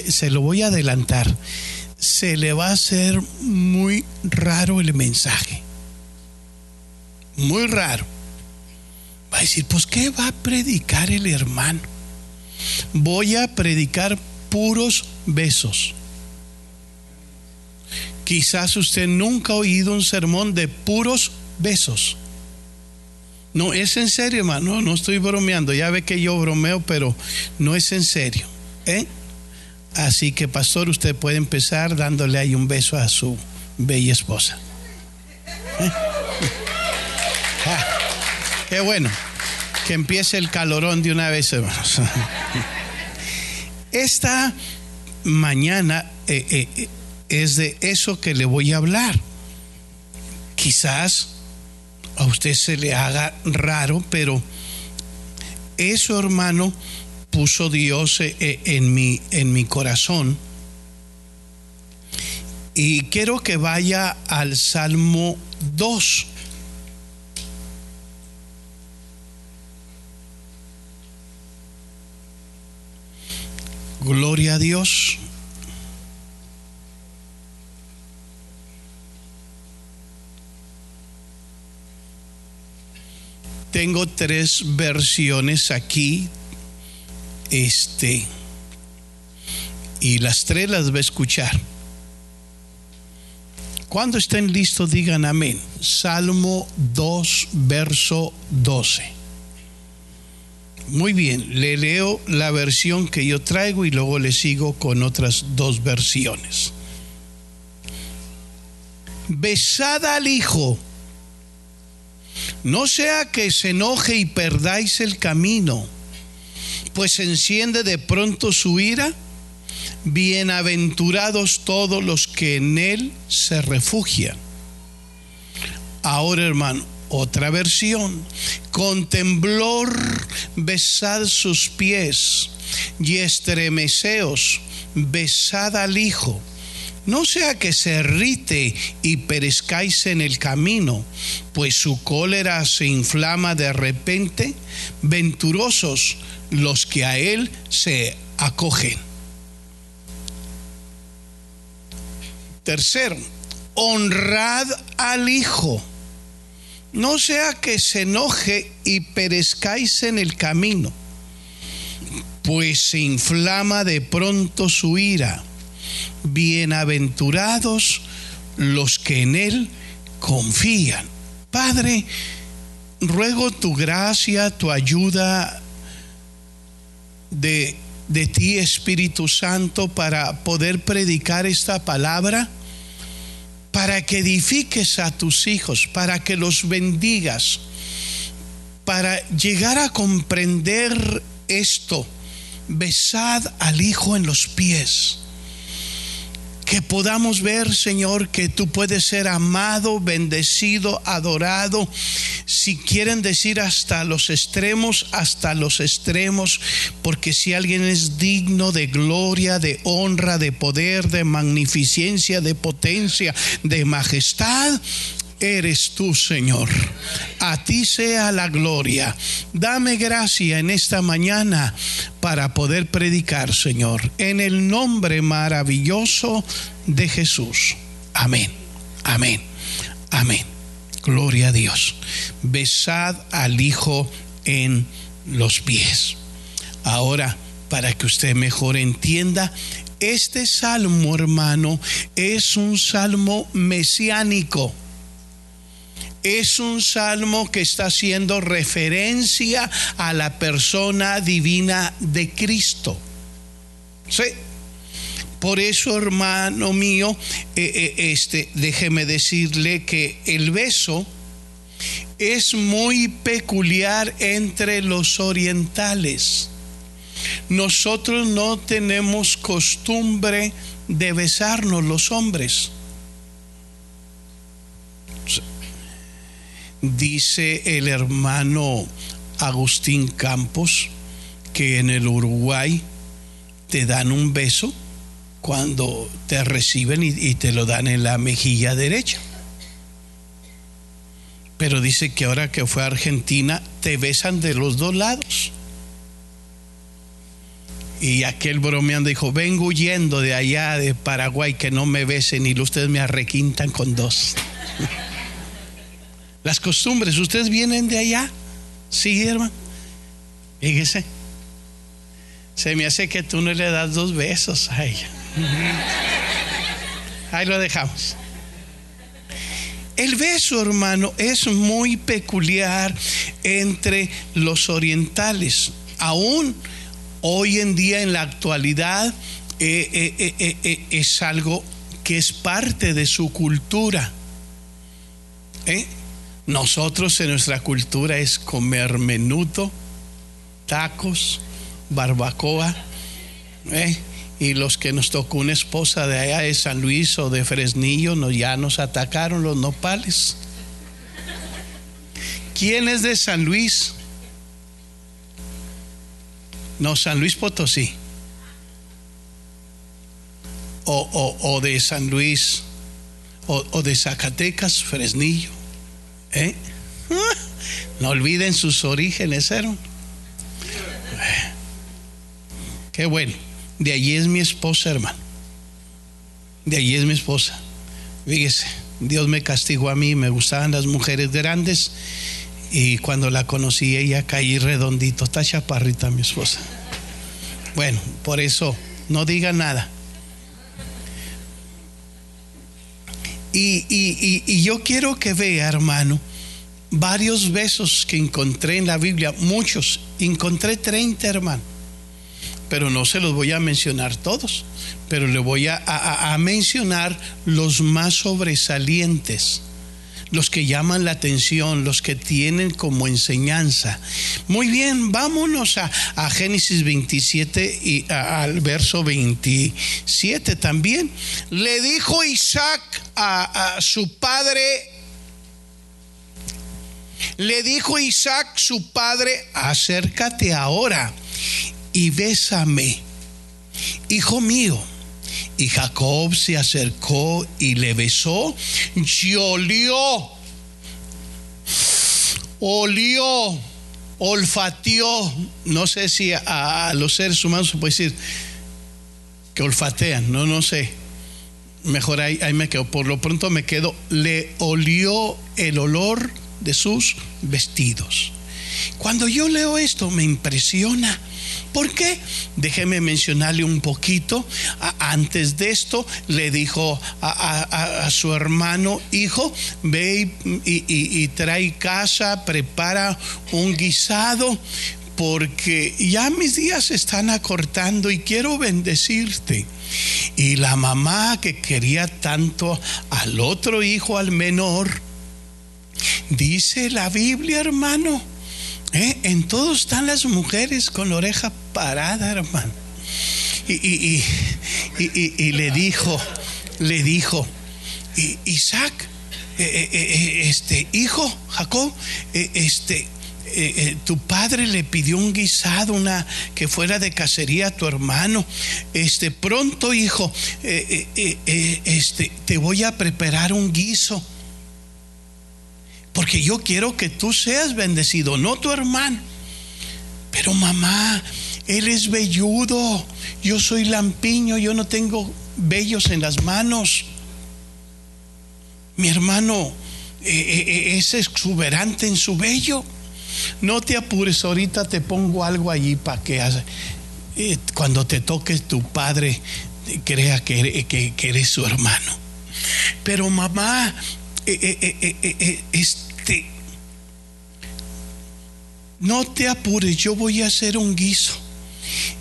se, lo voy a adelantar, se le va a hacer muy raro el mensaje. Muy raro. Va a decir, pues ¿qué va a predicar el hermano? Voy a predicar puros besos. Quizás usted nunca ha oído un sermón de puros besos. No, es en serio, hermano. No, estoy bromeando. Ya ve que yo bromeo, pero no es en serio. ¿eh? Así que, pastor, usted puede empezar dándole ahí un beso a su bella esposa. ¿Eh? Ah, qué bueno. Que empiece el calorón de una vez, hermanos. Esta mañana eh, eh, es de eso que le voy a hablar. Quizás a usted se le haga raro, pero eso, hermano, puso Dios eh, eh, en mi, en mi corazón. Y quiero que vaya al Salmo 2. Gloria a Dios. Tengo tres versiones aquí. Este. Y las tres las va a escuchar. Cuando estén listos, digan amén. Salmo 2, verso 12. Muy bien, le leo la versión que yo traigo y luego le sigo con otras dos versiones. Besada al Hijo no sea que se enoje y perdáis el camino, pues enciende de pronto su ira. Bienaventurados todos los que en él se refugian. Ahora, hermano, otra versión. Con temblor besad sus pies y estremeceos, besad al Hijo no sea que se irrite y perezcáis en el camino, pues su cólera se inflama de repente. Venturosos los que a él se acogen. Tercero, honrad al Hijo. No sea que se enoje y perezcáis en el camino, pues se inflama de pronto su ira bienaventurados los que en Él confían. Padre, ruego tu gracia, tu ayuda de, de ti, Espíritu Santo, para poder predicar esta palabra, para que edifiques a tus hijos, para que los bendigas, para llegar a comprender esto. Besad al Hijo en los pies que podamos ver, Señor, que tú puedes ser amado, bendecido, adorado. Si quieren decir hasta los extremos, hasta los extremos, porque si alguien es digno de gloria, de honra, de poder, de magnificencia, de potencia, de majestad, eres tú, Señor. A ti sea la gloria. Dame gracia en esta mañana para poder predicar, Señor, en el nombre maravilloso de Jesús. Amén. Amén. Amén. Gloria a Dios. Besad al Hijo en los pies. Ahora, para que usted mejor entienda, este salmo, hermano, es un salmo mesiánico es un salmo que está haciendo referencia a la persona divina de Cristo. ¿Sí? Por eso, hermano mío, eh, eh, este, déjeme decirle que el beso es muy peculiar entre los orientales. Nosotros no tenemos costumbre de besarnos los hombres. Dice el hermano Agustín Campos que en el Uruguay te dan un beso cuando te reciben y, te lo dan en la mejilla derecha. Pero dice que ahora que fue a Argentina te besan de los dos lados. Y aquel bromeando dijo, vengo huyendo de allá de Paraguay que no me besen y ustedes me arrequintan con dos. Las costumbres, ¿ustedes vienen de allá? Sí, hermano. Fíjese. Se me hace que tú no le das dos besos a ella. Ahí lo dejamos. El beso, hermano, es muy peculiar entre los orientales. Aún hoy en día, en la actualidad, eh, eh, eh, es algo que es parte de su cultura. Nosotros en nuestra cultura es comer menudo, tacos, barbacoa. Y los que nos tocó una esposa de allá de San Luis o de Fresnillo, no, ya nos atacaron los nopales. ¿Quién es de San Luis? No, San Luis Potosí. O, de San Luis, o, de Zacatecas, Fresnillo. ¿Eh? No olviden sus orígenes, hermano. Qué bueno. De allí es mi esposa, hermano. De allí es mi esposa. Fíjese, Dios me castigó a mí, me gustaban las mujeres grandes y cuando la conocí ella caí redondito, está chaparrita mi esposa. Bueno, por eso no diga nada. Y, y, yo quiero que vea, hermano, varios besos que encontré en la Biblia, muchos, encontré 30, hermano. Pero no se los voy a mencionar todos, pero le voy a, mencionar los más sobresalientes los que llaman la atención, los que tienen como enseñanza. Muy bien, vámonos a, Génesis 27 y al verso 27 también. Le dijo Isaac a, a su padre, le dijo Isaac su padre, acércate ahora y bésame, hijo mío. Y Jacob se acercó y le besó y olió, olió, olfateó. No sé si a, los seres humanos se puede decir que olfatean, no, no sé. Mejor ahí, ahí me quedo. Por lo pronto me quedo. Le olió el olor de sus vestidos. Cuando yo leo esto me impresiona ¿Por qué? Déjeme mencionarle un poquito. antes de esto le dijo a, su hermano, hijo, ve y, trae casa, prepara un guisado, porque ya mis días se están acortando y quiero bendecirte. Y la mamá que quería tanto al otro hijo, al menor, dice la Biblia, hermano, ¿eh? en todos están las mujeres con oreja parada, hermano. Y, le dijo, le dijo, Isaac, eh, eh, este hijo, Jacob, este, tu padre le pidió un guisado, una que fuera de cacería a tu hermano. Este, pronto, hijo, este, te voy a preparar un guiso. Porque yo quiero que tú seas bendecido, no tu hermano. Pero mamá, él es velludo. Yo soy lampiño, yo no tengo vellos en las manos. Mi hermano eh, eh, eh, es exuberante en su vello. No te apures, ahorita te pongo algo allí para que cuando te toque tu padre crea que, que eres su hermano. Pero mamá, este, no te apures, yo voy a hacer un guiso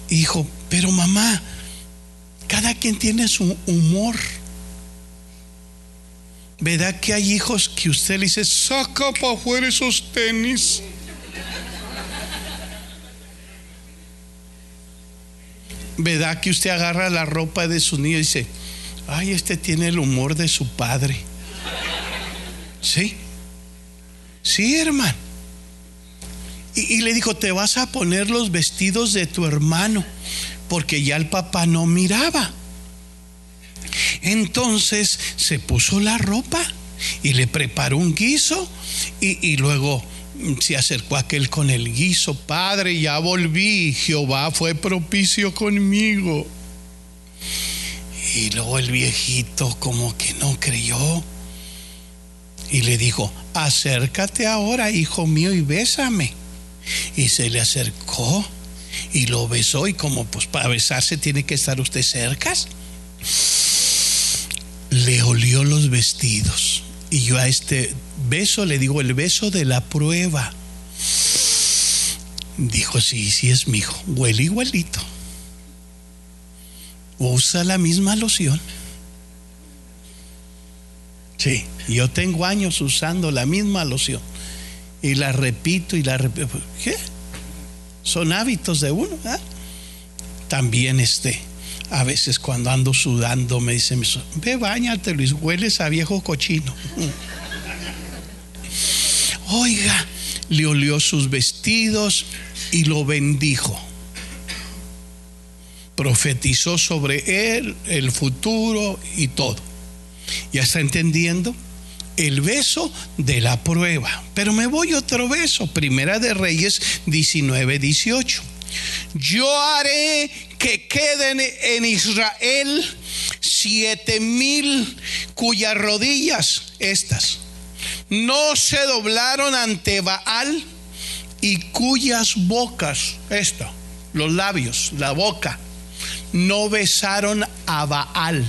hijo, pero mamá, cada quien tiene su humor. ¿Verdad que hay hijos que usted le dice, saca para afuera esos tenis? ¿Verdad que usted agarra la ropa de su niño y dice, ay, este tiene el humor de su padre? ¿Sí? Sí, hermano. Y, le dijo, te vas a poner los vestidos de tu hermano, porque ya el papá no miraba. Entonces se puso la ropa y le preparó un guiso y, luego Se acercó aquel con el guiso, Padre, ya volví, Jehová fue propicio conmigo. Y luego el viejito como que no creyó y le dijo, acércate ahora, hijo mío, y bésame. Y se le acercó y lo besó y como pues para besarse tiene que estar usted cerca. Le olió los vestidos. Y yo a este beso le digo el beso de la prueba. Dijo, sí, sí es mi hijo, huele igualito. Usa la misma loción. Sí, yo tengo años usando la misma loción. Y la repito y la repito. ¿Qué? Son hábitos de uno. ¿eh? También este, a veces cuando ando sudando me dicen, ve bañate Luis, hueles a viejo cochino. Oiga, le olió sus vestidos y lo bendijo. Profetizó sobre él el futuro y todo. ¿Ya está entendiendo? El beso de la prueba. Pero me voy otro beso. Primera de Reyes 19, 18. Yo haré que queden en Israel siete mil cuyas rodillas, estas, no se doblaron ante Baal y cuyas bocas, esto, los labios, la boca, no besaron a Baal.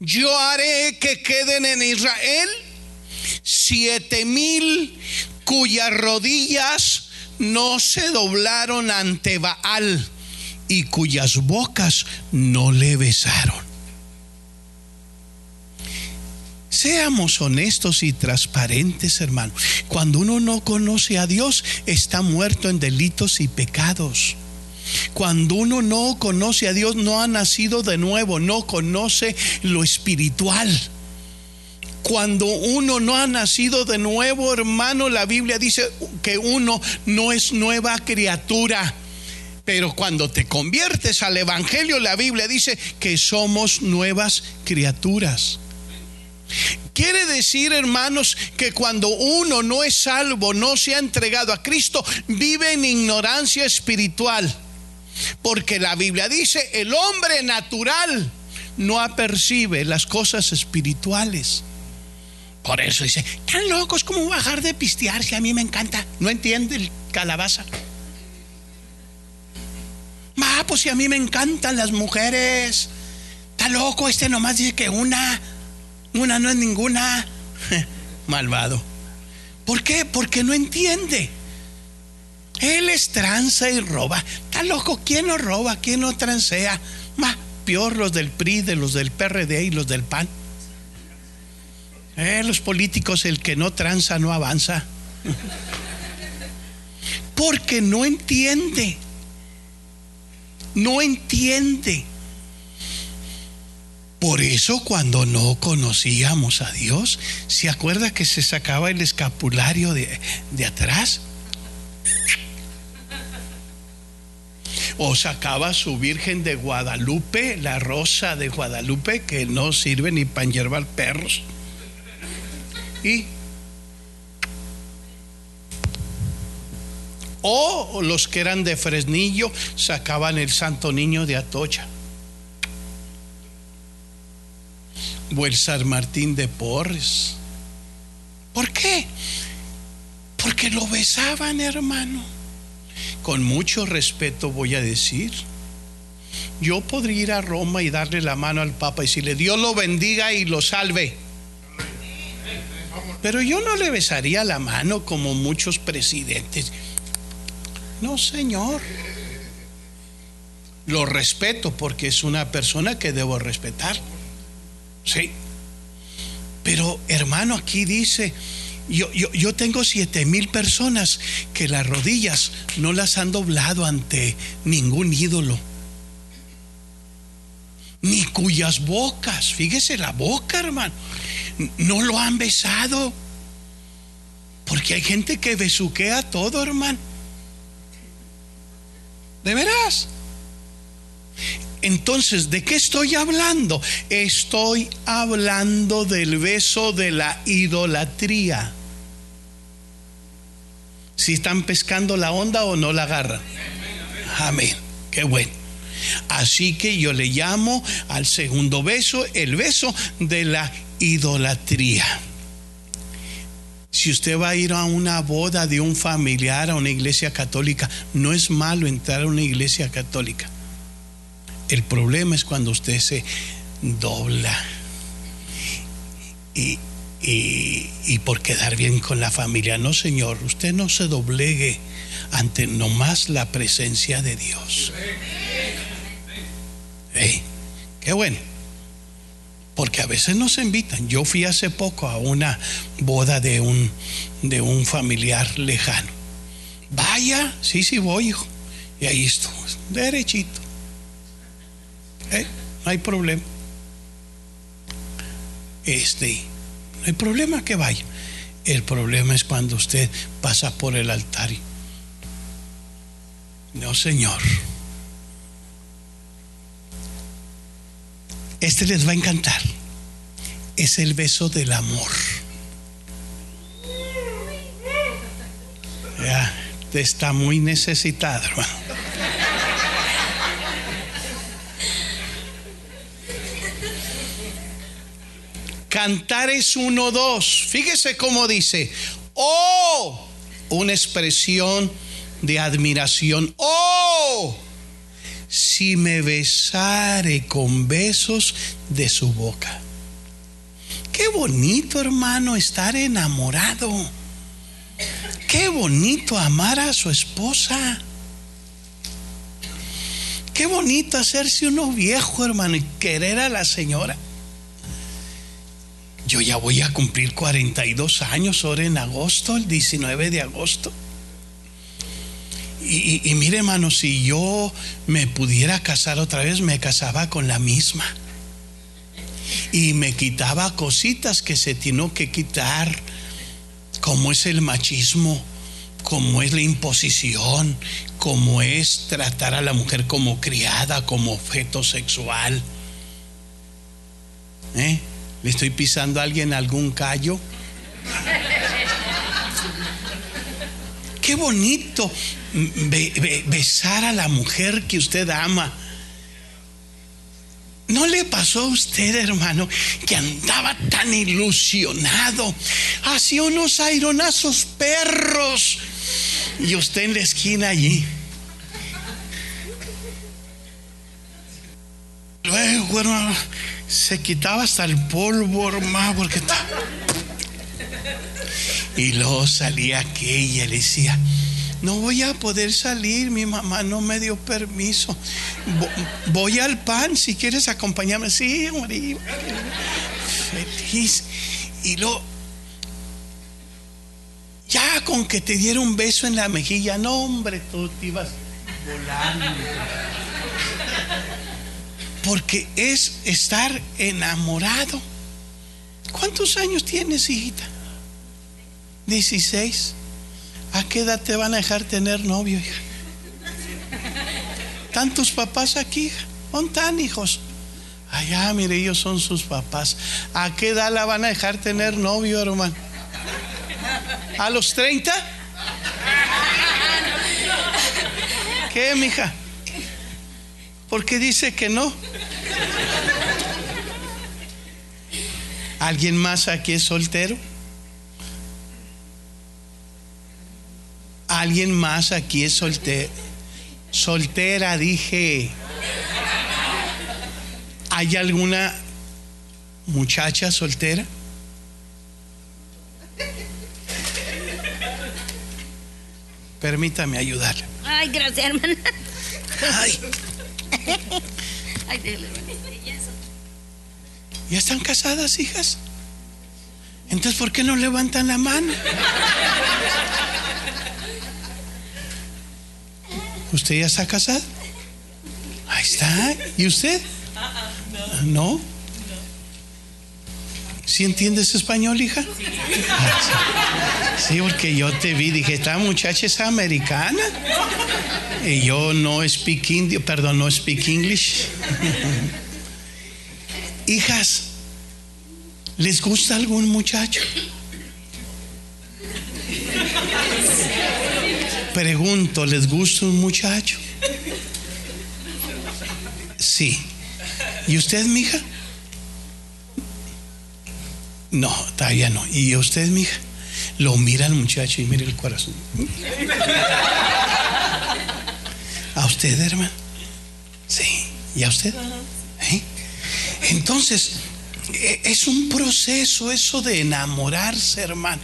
Yo haré que queden en Israel siete mil cuyas rodillas no se doblaron ante Baal y cuyas bocas no le besaron. Seamos honestos y transparentes, hermano. Cuando uno no conoce a Dios, está muerto en delitos y pecados. Cuando uno no conoce a Dios, no ha nacido de nuevo, no conoce lo espiritual. Cuando uno no ha nacido de nuevo, hermano, la Biblia dice que uno no es nueva criatura. Pero cuando te conviertes al Evangelio, la Biblia dice que somos nuevas criaturas. Quiere decir, hermanos, que cuando uno no es salvo, no se ha entregado a Cristo, vive en ignorancia espiritual. Porque la Biblia dice, el hombre natural no apercibe las cosas espirituales. Por eso dice, tan locos como bajar de pistear si a mí me encanta. No entiende el calabaza. Ma, pues si a mí me encantan las mujeres. Está loco, este nomás dice que una, una no es ninguna. Malvado. ¿Por qué? Porque no entiende. Él es tranza y roba. Está loco, ¿quién no roba? ¿Quién no transea? Más peor los del PRI, de los del PRD y los del PAN. Eh, los políticos, el que no tranza no avanza. Porque no entiende. No entiende. Por eso cuando no conocíamos a Dios, ¿se acuerda que se sacaba el escapulario de, de atrás? O sacaba su Virgen de Guadalupe, la rosa de Guadalupe, que no sirve ni para hierbar perros. Y o los que eran de Fresnillo sacaban el Santo Niño de Atocha. O el San Martín de Porres. ¿Por qué? Porque lo besaban, hermano con mucho respeto voy a decir, yo podría ir a Roma y darle la mano al Papa y decirle, Dios lo bendiga y lo salve. Pero yo no le besaría la mano como muchos presidentes. No, Señor. Lo respeto porque es una persona que debo respetar. Sí. Pero hermano, aquí dice, yo, tengo siete mil personas que las rodillas no las han doblado ante ningún ídolo. Ni cuyas bocas, fíjese la boca, hermano, no lo han besado. Porque hay gente que besuquea todo, hermano. ¿De veras? Entonces, ¿de qué estoy hablando? Estoy hablando del beso de la idolatría. Si están pescando la onda o no la agarran. Amén. Qué bueno. Así que yo le llamo al segundo beso el beso de la idolatría. Si usted va a ir a una boda de un familiar a una iglesia católica, no es malo entrar a una iglesia católica. El problema es cuando usted se dobla y, y, por quedar bien con la familia. No, Señor, usted no se doblegue ante nomás la presencia de Dios. qué bueno. Porque a veces nos invitan. Yo fui hace poco a una boda de un, de un familiar lejano. Vaya, sí, sí voy, hijo. Y ahí estuvo, derechito. ¿Eh? No hay problema. Este, no hay problema que vaya. El problema es cuando usted pasa por el altar. No, Señor. Este les va a encantar. Es el beso del amor. Ya, está muy necesitado, hermano. Cantares 1-2. Fíjese cómo dice. Oh, una expresión de admiración. Oh, si me besare con besos de su boca. Qué bonito, hermano, estar enamorado. Qué bonito amar a su esposa. Qué bonito hacerse uno viejo, hermano, y querer a la señora. Yo ya voy a cumplir 42 años ahora en agosto, el 19 de agosto. Y, mire, hermano, si yo me pudiera casar otra vez, me casaba con la misma. Y me quitaba cositas que se tiene que quitar, como es el machismo, como es la imposición, como es tratar a la mujer como criada, como objeto sexual. ¿Eh? ¿Le estoy pisando a alguien algún callo? Qué bonito besar a la mujer que usted ama. ¿No le pasó a usted, hermano, que andaba tan ilusionado? Hacía unos aironazos perros. Y usted en la esquina allí. Luego, hermano se quitaba hasta el polvo, hermano, porque está. Y luego salía aquella y le decía, no voy a poder salir, mi mamá no me dio permiso. Voy al pan, si quieres acompañarme. Sí, morí. Feliz. Y luego, ya con que te diera un beso en la mejilla, no, hombre, tú te ibas volando porque es estar enamorado. ¿Cuántos años tienes, hijita? 16. ¿A qué edad te van a dejar tener novio, hija? ¿Tantos papás aquí? ¿Dónde hijos? Allá, mire, ellos son sus papás. ¿A qué edad la van a dejar tener novio, hermano? ¿A los 30? ¿Qué, mija? ¿Por qué dice que no? ¿Alguien más aquí es soltero? ¿Alguien más aquí es soltero? Soltera, dije. ¿Hay alguna muchacha soltera? Permítame ayudarle. Ay, gracias, hermana. Ay. ¿Ya están casadas, hijas? Entonces, ¿por qué no levantan la mano? ¿Usted ya está casado? Ahí está. ¿Y usted? No. ¿Sí entiendes español, hija? Sí, porque yo te vi, dije, esta muchacha es americana. Y yo no speak indio, perdón, no speak English. Hijas, ¿les gusta algún muchacho? Pregunto, ¿les gusta un muchacho? Sí. ¿Y usted, mija? No, todavía no. ¿Y usted, mija? Lo mira el muchacho y mira el corazón. ¿A usted, hermano? Sí. ¿Y a usted? ¿Eh? Entonces, e, es un proceso eso de enamorarse, hermano.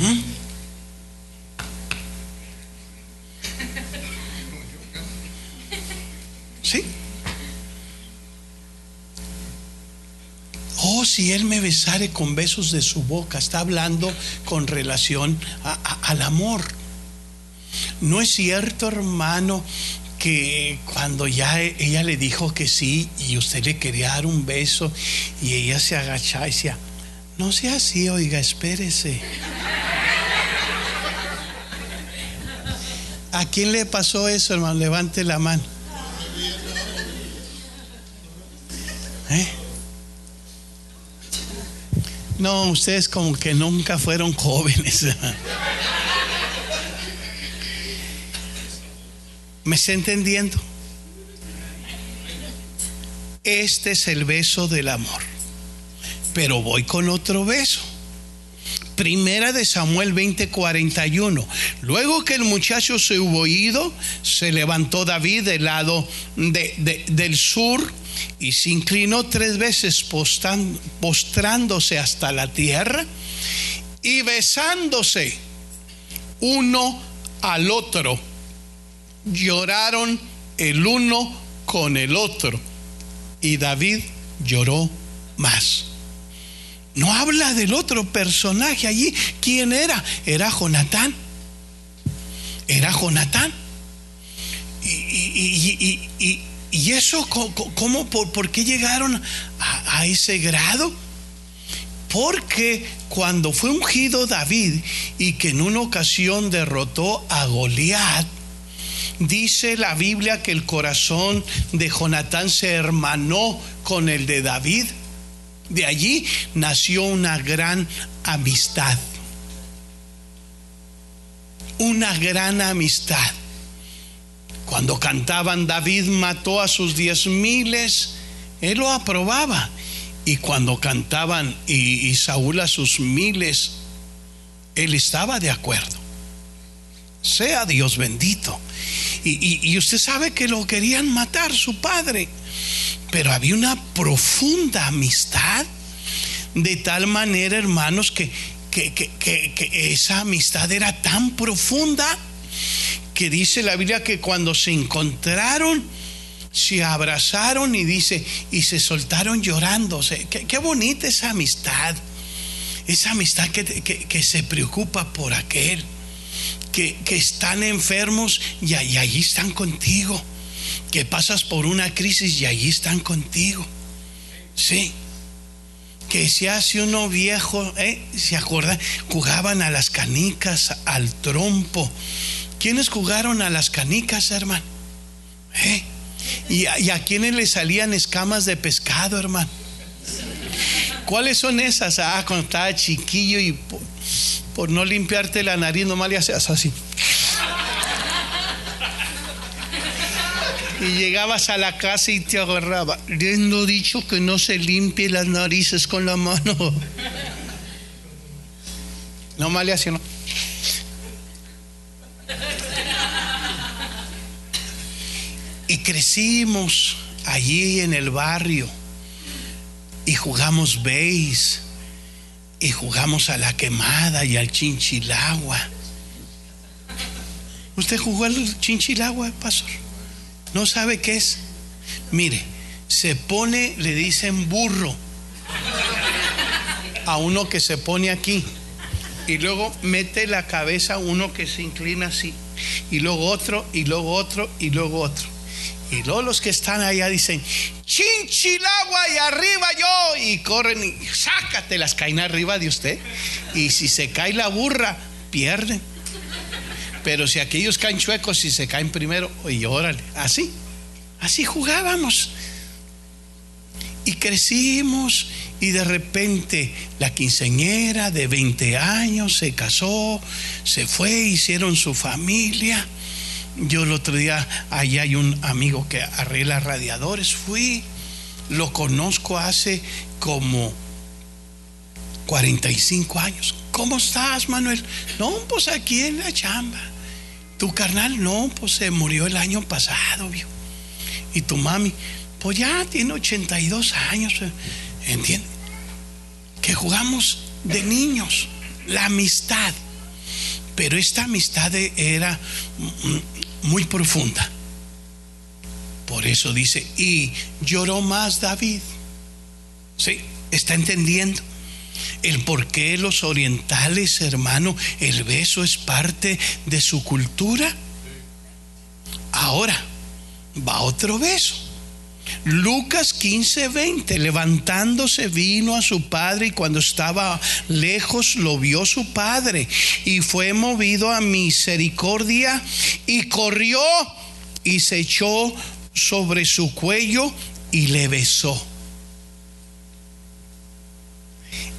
¿Mm? Si Él me besare con besos de su boca, está hablando con relación al amor. No es cierto, hermano, que cuando ya ella le dijo que sí y usted le quería dar un beso y ella se agachaba y decía, no sea así, oiga, espérese. ¿A quién le pasó eso, hermano? Levante la mano. ¿Eh? No, ustedes como que nunca fueron jóvenes. ¿Me está entendiendo? Este es el beso del amor. Pero voy con otro beso. Primera de Samuel 20:41. Luego que el muchacho se hubo ido, se levantó David del lado del sur y se inclinó tres veces postrándose hasta la tierra y besándose uno al otro. Lloraron el uno con el otro y David lloró más. No habla del otro personaje allí. ¿Quién era? Era Jonatán. Era Jonatán. Y, eso, ¿cómo, por, qué llegaron a, a ese grado? Porque cuando fue ungido David y que en una ocasión derrotó a Goliat, dice la Biblia que el corazón de Jonatán se hermanó con el de David. De allí nació una gran amistad. Una gran amistad. Cuando cantaban David mató a sus diez miles, él lo aprobaba. Y cuando cantaban y, Saúl a sus miles, él estaba de acuerdo. Sea Dios bendito. y, usted sabe que lo querían matar su padre pero había una profunda amistad, de tal manera, hermanos, que, esa amistad era tan profunda que dice la Biblia que cuando se encontraron, se abrazaron y dice, y se soltaron llorando. qué, bonita esa amistad. Esa amistad que, se preocupa por aquel, que, están enfermos y, y allí están contigo que pasas por una crisis y allí están contigo. Sí. Que se hace uno viejo, ¿eh? ¿se acuerdan? Jugaban a las canicas, al trompo. ¿Quiénes jugaron a las canicas, hermano? ¿Eh? ¿Y, a, quiénes le salían escamas de pescado, hermano? ¿Cuáles son esas? Ah, cuando estaba chiquillo y por, no limpiarte la nariz, nomás le hacías así. y llegabas a la casa y te agarraba. Viendo dicho que no se limpie las narices con la mano. No mal así, crecimos allí en el barrio y jugamos beis y jugamos a la quemada y al chinchilagua. ¿Usted jugó al chinchilagua, pastor? ¿No sabe qué es? Mire, se pone, le dicen burro a uno que se pone aquí. Y luego mete la cabeza uno que se inclina así. Y luego otro, y luego otro, y luego otro. Y luego los que están allá dicen, chinchilagua y arriba yo. Y corren y sácate las caen arriba de usted. Y si se cae la burra, pierden. Pero si aquellos caen chuecos, si se caen primero, y órale, así, así jugábamos. Y crecimos y de repente la quinceñera de 20 años se casó, se fue, hicieron su familia yo el otro día, allá hay un amigo que arregla radiadores, fui, lo conozco hace como 45 años. ¿Cómo estás, Manuel? No, pues aquí en la chamba. Tu carnal, no, pues se murió el año pasado, vio. Y tu mami, pues ya tiene 82 años. ¿Entiendes? Que jugamos de niños, la amistad. Pero esta amistad era muy profunda. Por eso dice, y lloró más David. ¿Sí? ¿Está entendiendo? El por qué los orientales, hermano, el beso es parte de su cultura. Ahora, va otro beso. Lucas 15, 20, levantándose vino a su padre y cuando estaba lejos lo vio su padre y fue movido a misericordia y corrió y se echó sobre su cuello y le besó.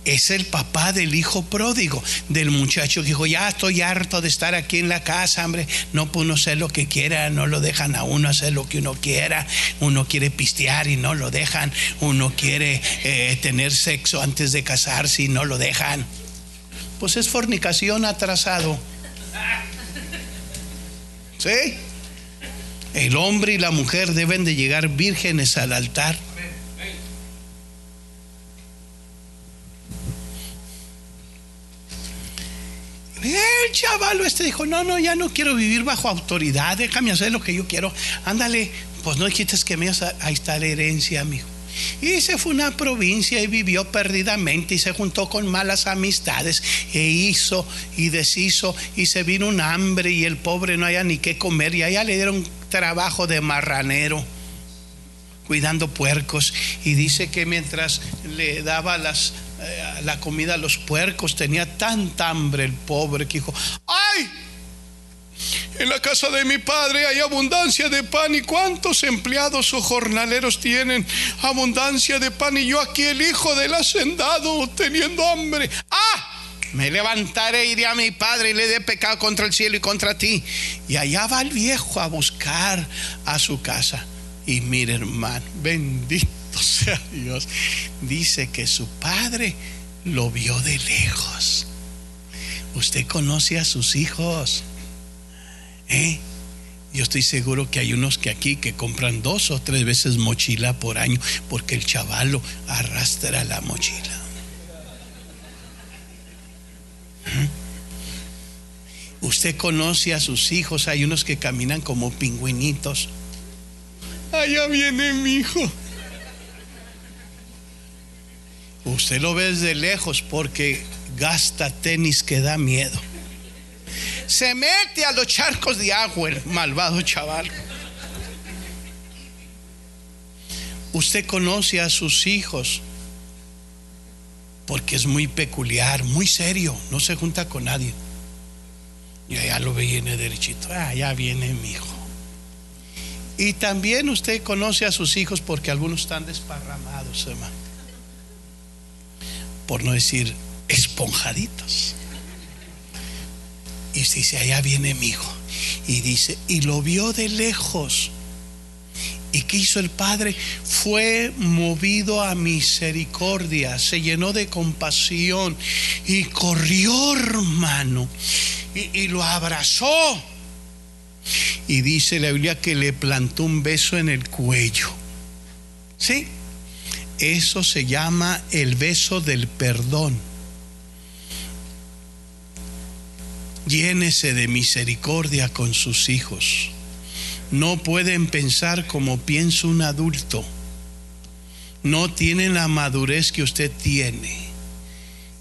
Es el papá del hijo pródigo, del muchacho que dijo, ya estoy harto de estar aquí en la casa, hombre, no puedo hacer lo que quiera, no lo dejan a uno hacer lo que uno quiera, uno quiere pistear y no lo dejan, uno quiere eh, tener sexo antes de casarse y no lo dejan. Pues es fornicación atrasado. ¿Sí? El hombre y la mujer deben de llegar vírgenes al altar. El chaval este dijo, no, no, ya no quiero vivir bajo autoridad, déjame hacer lo que yo quiero. Ándale, pues no dijiste que me ahí está la herencia, amigo. Y se fue a una provincia y vivió perdidamente y se juntó con malas amistades e hizo y deshizo y se vino un hambre y el pobre no haya ni qué comer y allá le dieron trabajo de marranero cuidando puercos y dice que mientras le daba las eh, la comida a los puercos, tenía tanta hambre el pobre que dijo, ¡ay! En la casa de mi padre hay abundancia de pan y cuántos empleados o jornaleros tienen abundancia de pan y yo aquí el hijo del hacendado teniendo hambre. ¡Ah! Me levantaré, iré a mi padre y le dé pecado contra el cielo y contra ti. Y allá va el viejo a buscar a su casa. Y mire hermano, bendito sea Dios, dice que su padre lo vio de lejos. Usted conoce a sus hijos. ¿Eh? Yo estoy seguro que hay unos que aquí que compran dos o tres veces mochila por año porque el chavalo arrastra la mochila. ¿Eh? Usted conoce a sus hijos, hay unos que caminan como pingüinitos. Allá viene mi hijo. Usted lo ve desde lejos porque gasta tenis que da miedo. Se mete a los charcos de agua el malvado chaval. Usted conoce a sus hijos porque es muy peculiar, muy serio, no se junta con nadie. Y allá lo ve viene derechito. Ah, ya viene mi hijo. Y también usted conoce a sus hijos porque algunos están desparramados, hermano por no decir esponjaditos. Y dice, allá viene mi hijo. Y dice, y lo vio de lejos. ¿Y qué hizo el Padre? Fue movido a misericordia, se llenó de compasión y corrió, hermano, y, y, lo abrazó. Y dice la Biblia que le plantó un beso en el cuello. ¿Sí? Eso se llama el beso del perdón. Llénese de misericordia con sus hijos. No pueden pensar como piensa un adulto. No tienen la madurez que usted tiene.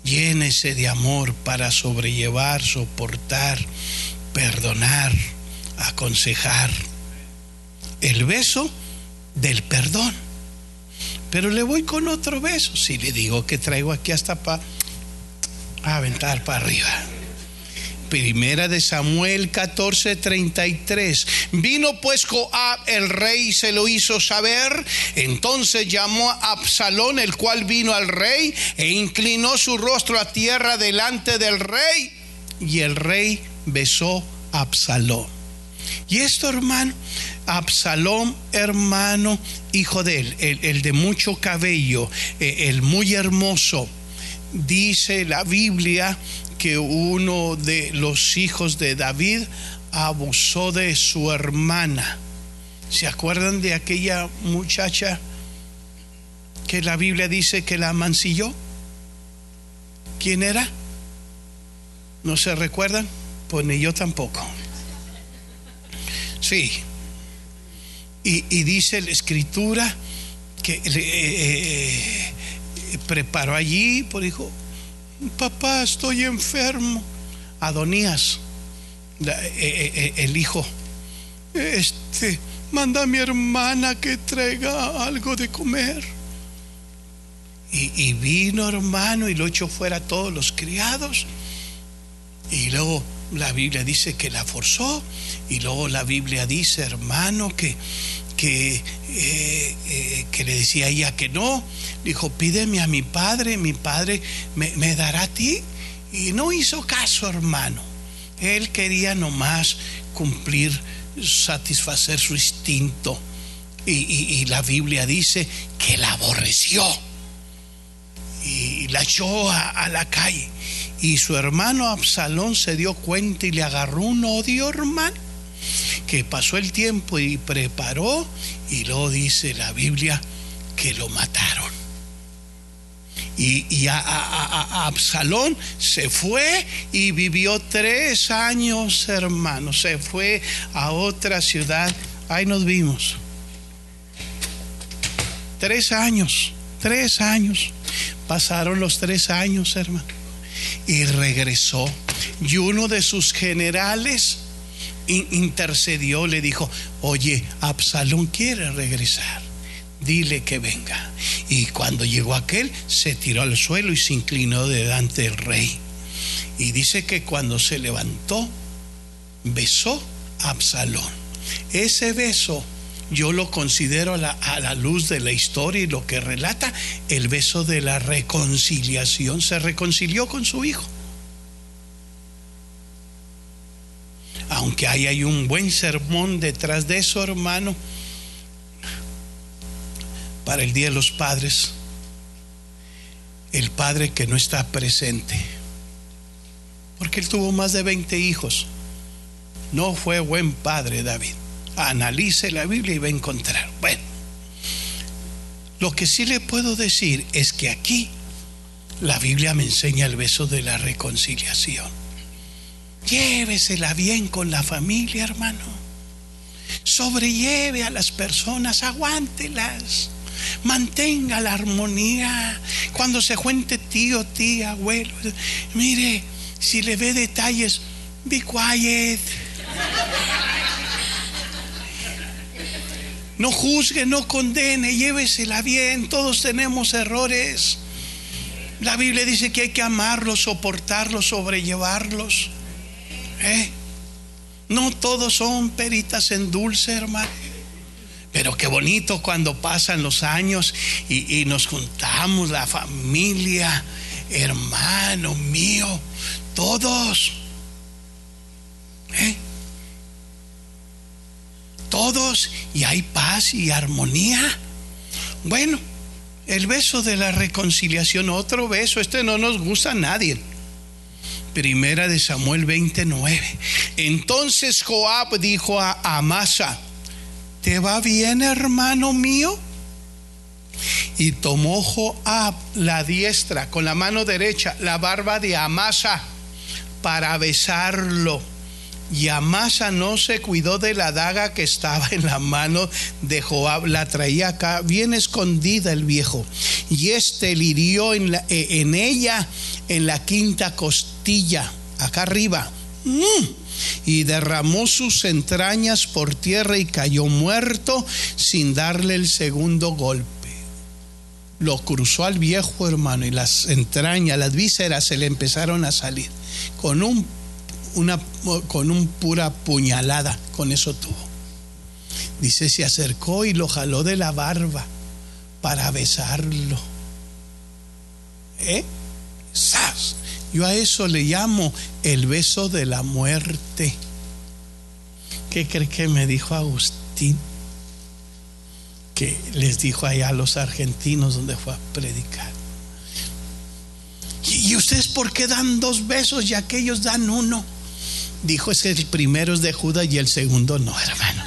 Llénese de amor para sobrellevar, soportar, perdonar, aconsejar. el beso del perdón. Pero le voy con otro beso. Si le digo que traigo aquí hasta para aventar para arriba. Primera de Samuel 14:33. Vino pues Joab el rey y se lo hizo saber. Entonces llamó a Absalón, el cual vino al rey e inclinó su rostro a tierra delante del rey. Y el rey besó a Absalón. Y esto, hermano, Absalón, hermano, hijo de él, el, de mucho cabello, eh, el muy hermoso, dice la Biblia que uno de los hijos de David abusó de su hermana. ¿Se acuerdan de aquella muchacha que la Biblia dice que la mancilló? ¿Quién era? ¿No se recuerdan? Pues ni yo tampoco. Sí. Y, dice la escritura que eh, eh, preparó allí, por dijo, papá, estoy enfermo. Adonías, eh, eh, eh, el hijo, este, manda a mi hermana que traiga algo de comer. Y, vino hermano y lo echó fuera a todos los criados. Y luego la Biblia dice que la forzó. Y luego la Biblia dice, hermano, que, que, que le decía a ella que no dijo, pídeme a mi padre, mi padre me, dará a ti. Y no hizo caso, hermano. Él quería nomás cumplir, satisfacer su instinto. Y, la Biblia dice que la aborreció y la echó a, a, la calle. Y su hermano Absalón se dio cuenta y le agarró un odio, hermano, que pasó el tiempo y preparó. Y luego dice la Biblia que lo mataron y, a, Absalón se fue y vivió tres años, hermano. Se fue a otra ciudad. Ahí nos vimos. Tres años, tres años. Pasaron los tres años, hermano. Y regresó. Y uno de sus generales intercedió, le dijo, oye, Absalón quiere regresar dile que venga. Y cuando llegó aquel, se tiró al suelo y se inclinó delante del rey. Y dice que cuando se levantó, besó a Absalón. Ese beso yo lo considero a la, a la, luz de la historia y lo que relata el beso de la reconciliación. Se reconcilió con su hijo. Aunque ahí hay un buen sermón detrás de eso, hermano, para el Día de los Padres, el padre que no está presente, porque él tuvo más de 20 hijos, no fue buen padre David. Analice la Biblia y va a encontrar. Bueno, lo que sí le puedo decir es que aquí la Biblia me enseña el beso de la reconciliación. Llévesela bien con la familia, hermano. Sobrelleve a las personas, aguántelas mantenga la armonía. Cuando se cuente tío, tía, abuelo, mire, si le ve detalles, be quiet. No juzgue, no condene, llévesela bien, todos tenemos errores. La Biblia dice que hay que amarlos, soportarlos, sobrellevarlos. ¿Eh? No todos son peritas en dulce, hermano. Pero qué bonito cuando pasan los años y, nos juntamos, la familia, hermano mío, todos. ¿Eh? Todos y hay paz y armonía. Bueno, el beso de la reconciliación, otro beso, este no nos gusta a nadie. Primera de Samuel 29. Entonces Joab dijo a Amasa, ¿te va bien, hermano mío? Y tomó Joab la diestra con la mano derecha, la barba de Amasa, para besarlo. Y Amasa no se cuidó de la daga que estaba en la mano de Joab, la traía acá, bien escondida el viejo. Y este le hirió en, eh, en ella, en la quinta costilla, acá arriba. Mm y derramó sus entrañas por tierra y cayó muerto sin darle el segundo golpe. Lo cruzó al viejo hermano y las entrañas, las vísceras se le empezaron a salir con un, una, con un pura puñalada, con eso tuvo. Dice, se acercó y lo jaló de la barba para besarlo. ¿Eh? ¡Sas! Yo a eso le llamo el beso de la muerte. ¿Qué cree que me dijo Agustín? Que les dijo allá a los argentinos donde fue a predicar. ¿Y ustedes por qué dan dos besos y aquellos dan uno? Dijo es que el primero es de Judas y el segundo no, hermano.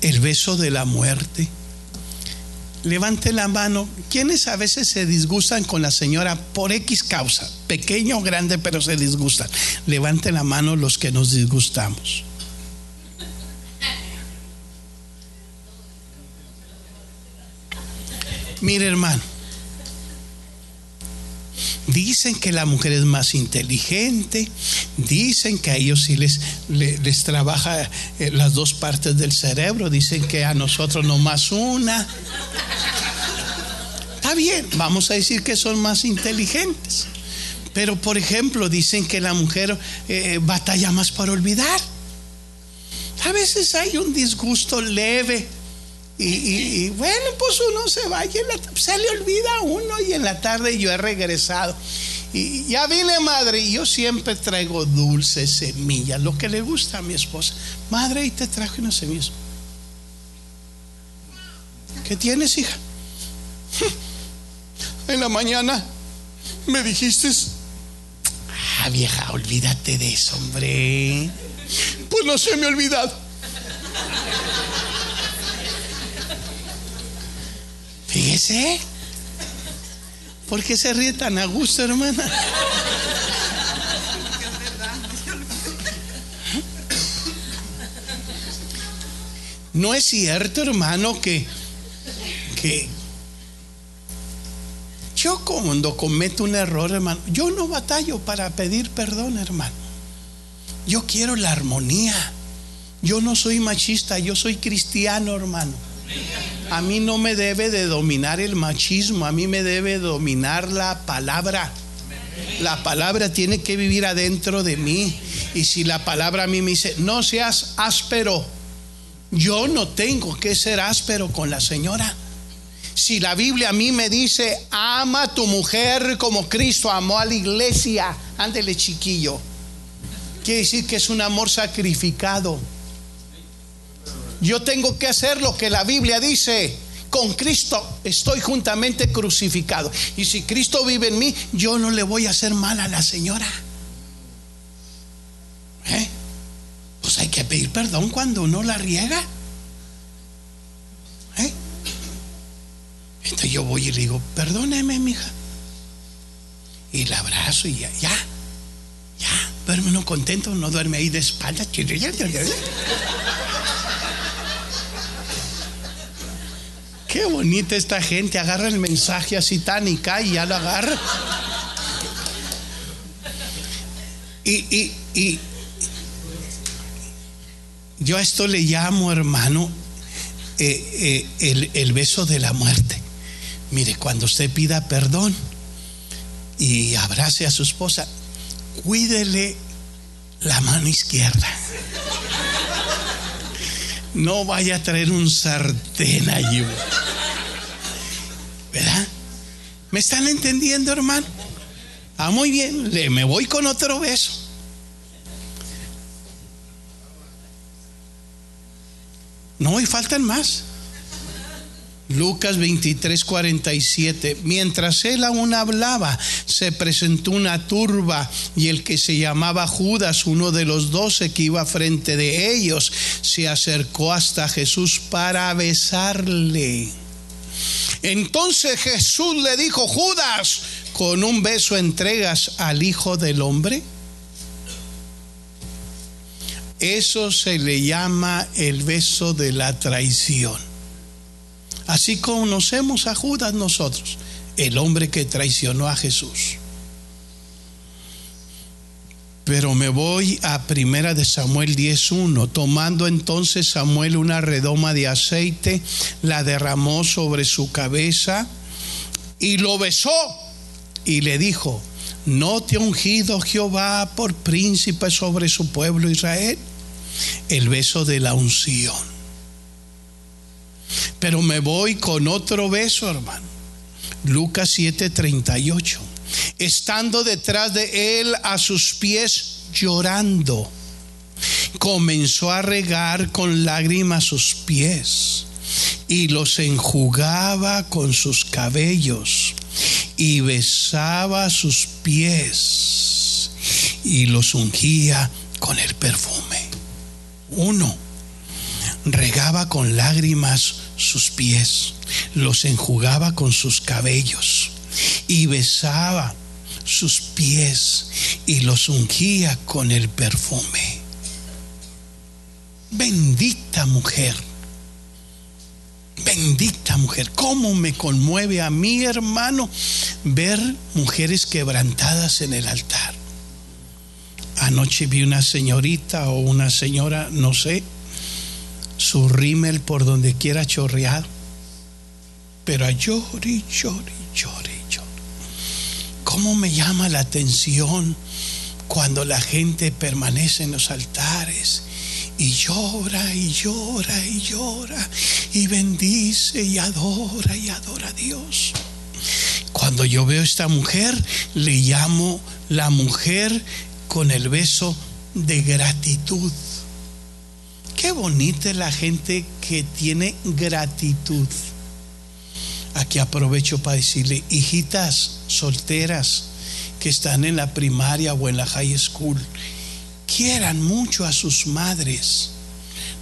El beso de la muerte levante la mano. ¿Quiénes a veces se disgustan con la señora por X causa? Pequeño o grande, pero se disgustan. Levante la mano los que nos disgustamos. Mire hermano, dicen que la mujer es más inteligente, dicen que a ellos sí les, les, trabaja eh, las dos partes del cerebro, dicen que a nosotros no más una. Está bien, vamos a decir que son más inteligentes. Pero por ejemplo, dicen que la mujer eh, batalla más para olvidar. A veces hay un disgusto leve y, bueno, pues uno se va y se le olvida a uno y en la tarde yo he regresado. Y ya vine, madre, y yo siempre traigo dulces semillas, lo que le gusta a mi esposa. Madre, y te traje una semilla. ¿Qué tienes, hija? En la mañana me dijiste, ah, vieja, olvídate de eso, hombre. Pues no se me ha olvidado. ¿Por qué se ríe tan a gusto, hermana? No es cierto, hermano, que, que yo cuando cometo un error, hermano, yo no batallo para pedir perdón, hermano. Yo quiero la armonía. Yo no soy machista, yo soy cristiano, hermano. A mí no me debe de dominar el machismo, a mí me debe dominar la palabra. La palabra tiene que vivir adentro de mí. Y si la palabra a mí me dice, no seas áspero, yo no tengo que ser áspero con la señora. Si la Biblia a mí me dice, ama a tu mujer como Cristo amó a la iglesia, ándele chiquillo. Quiere decir que es un amor sacrificado. Yo tengo que hacer lo que la Biblia dice. Con Cristo estoy juntamente crucificado. Y si Cristo vive en mí, yo no le voy a hacer mal a la señora. ¿Eh? Pues hay que pedir perdón cuando uno la riega. ¿Eh? Entonces yo voy y le digo, perdóneme, mija. Y la abrazo y ya, ya, ya, duerme uno contento, no duerme ahí de espalda. Qué bonita esta gente, agarra el mensaje así tan y cae y ya lo agarra. Y, y, yo a esto le llamo, hermano, eh, eh, el, el beso de la muerte. Mire, cuando usted pida perdón y abrace a su esposa, cuídele la mano izquierda. No vaya a traer un sartén allí. ¿Verdad? ¿Me están entendiendo, hermano? Ah, muy bien, le, me voy con otro beso. No, y faltan más. Lucas 23, 47. Mientras él aún hablaba, se presentó una turba y el que se llamaba Judas, uno de los doce que iba frente de ellos, se acercó hasta Jesús para besarle. Entonces Jesús le dijo, Judas, ¿con un beso entregas al Hijo del Hombre? Eso se le llama el beso de la traición. Así conocemos a Judas nosotros. el hombre que traicionó a Jesús. Pero me voy a primera de Samuel 10.1. Tomando entonces Samuel una redoma de aceite, la derramó sobre su cabeza y lo besó y le dijo, ¿no te ha ungido Jehová por príncipe sobre su pueblo Israel? El beso de la unción. Pero me voy con otro beso, hermano. Lucas 7:38. Estando detrás de él a sus pies llorando, comenzó a regar con lágrimas sus pies y los enjugaba con sus cabellos y besaba sus pies y los ungía con el perfume. Uno, regaba con lágrimas sus pies, los enjugaba con sus cabellos y besaba sus pies y los ungía con el perfume. Bendita mujer Bendita mujer, cómo me conmueve a mi hermano ver mujeres quebrantadas en el altar. Anoche vi una señorita o una señora, no sé, su rímel por donde quiera chorreado, pero a llore, llore, llore, llore. ¿Cómo me llama la atención cuando la gente permanece en los altares y llora y llora y llora y bendice y adora y adora a Dios. Cuando yo veo a esta mujer, le llamo la mujer con el beso de gratitud. Qué bonita es la gente que tiene gratitud. Aquí aprovecho para decirle, hijitas solteras que están en la primaria o en la high school, quieran mucho a sus madres.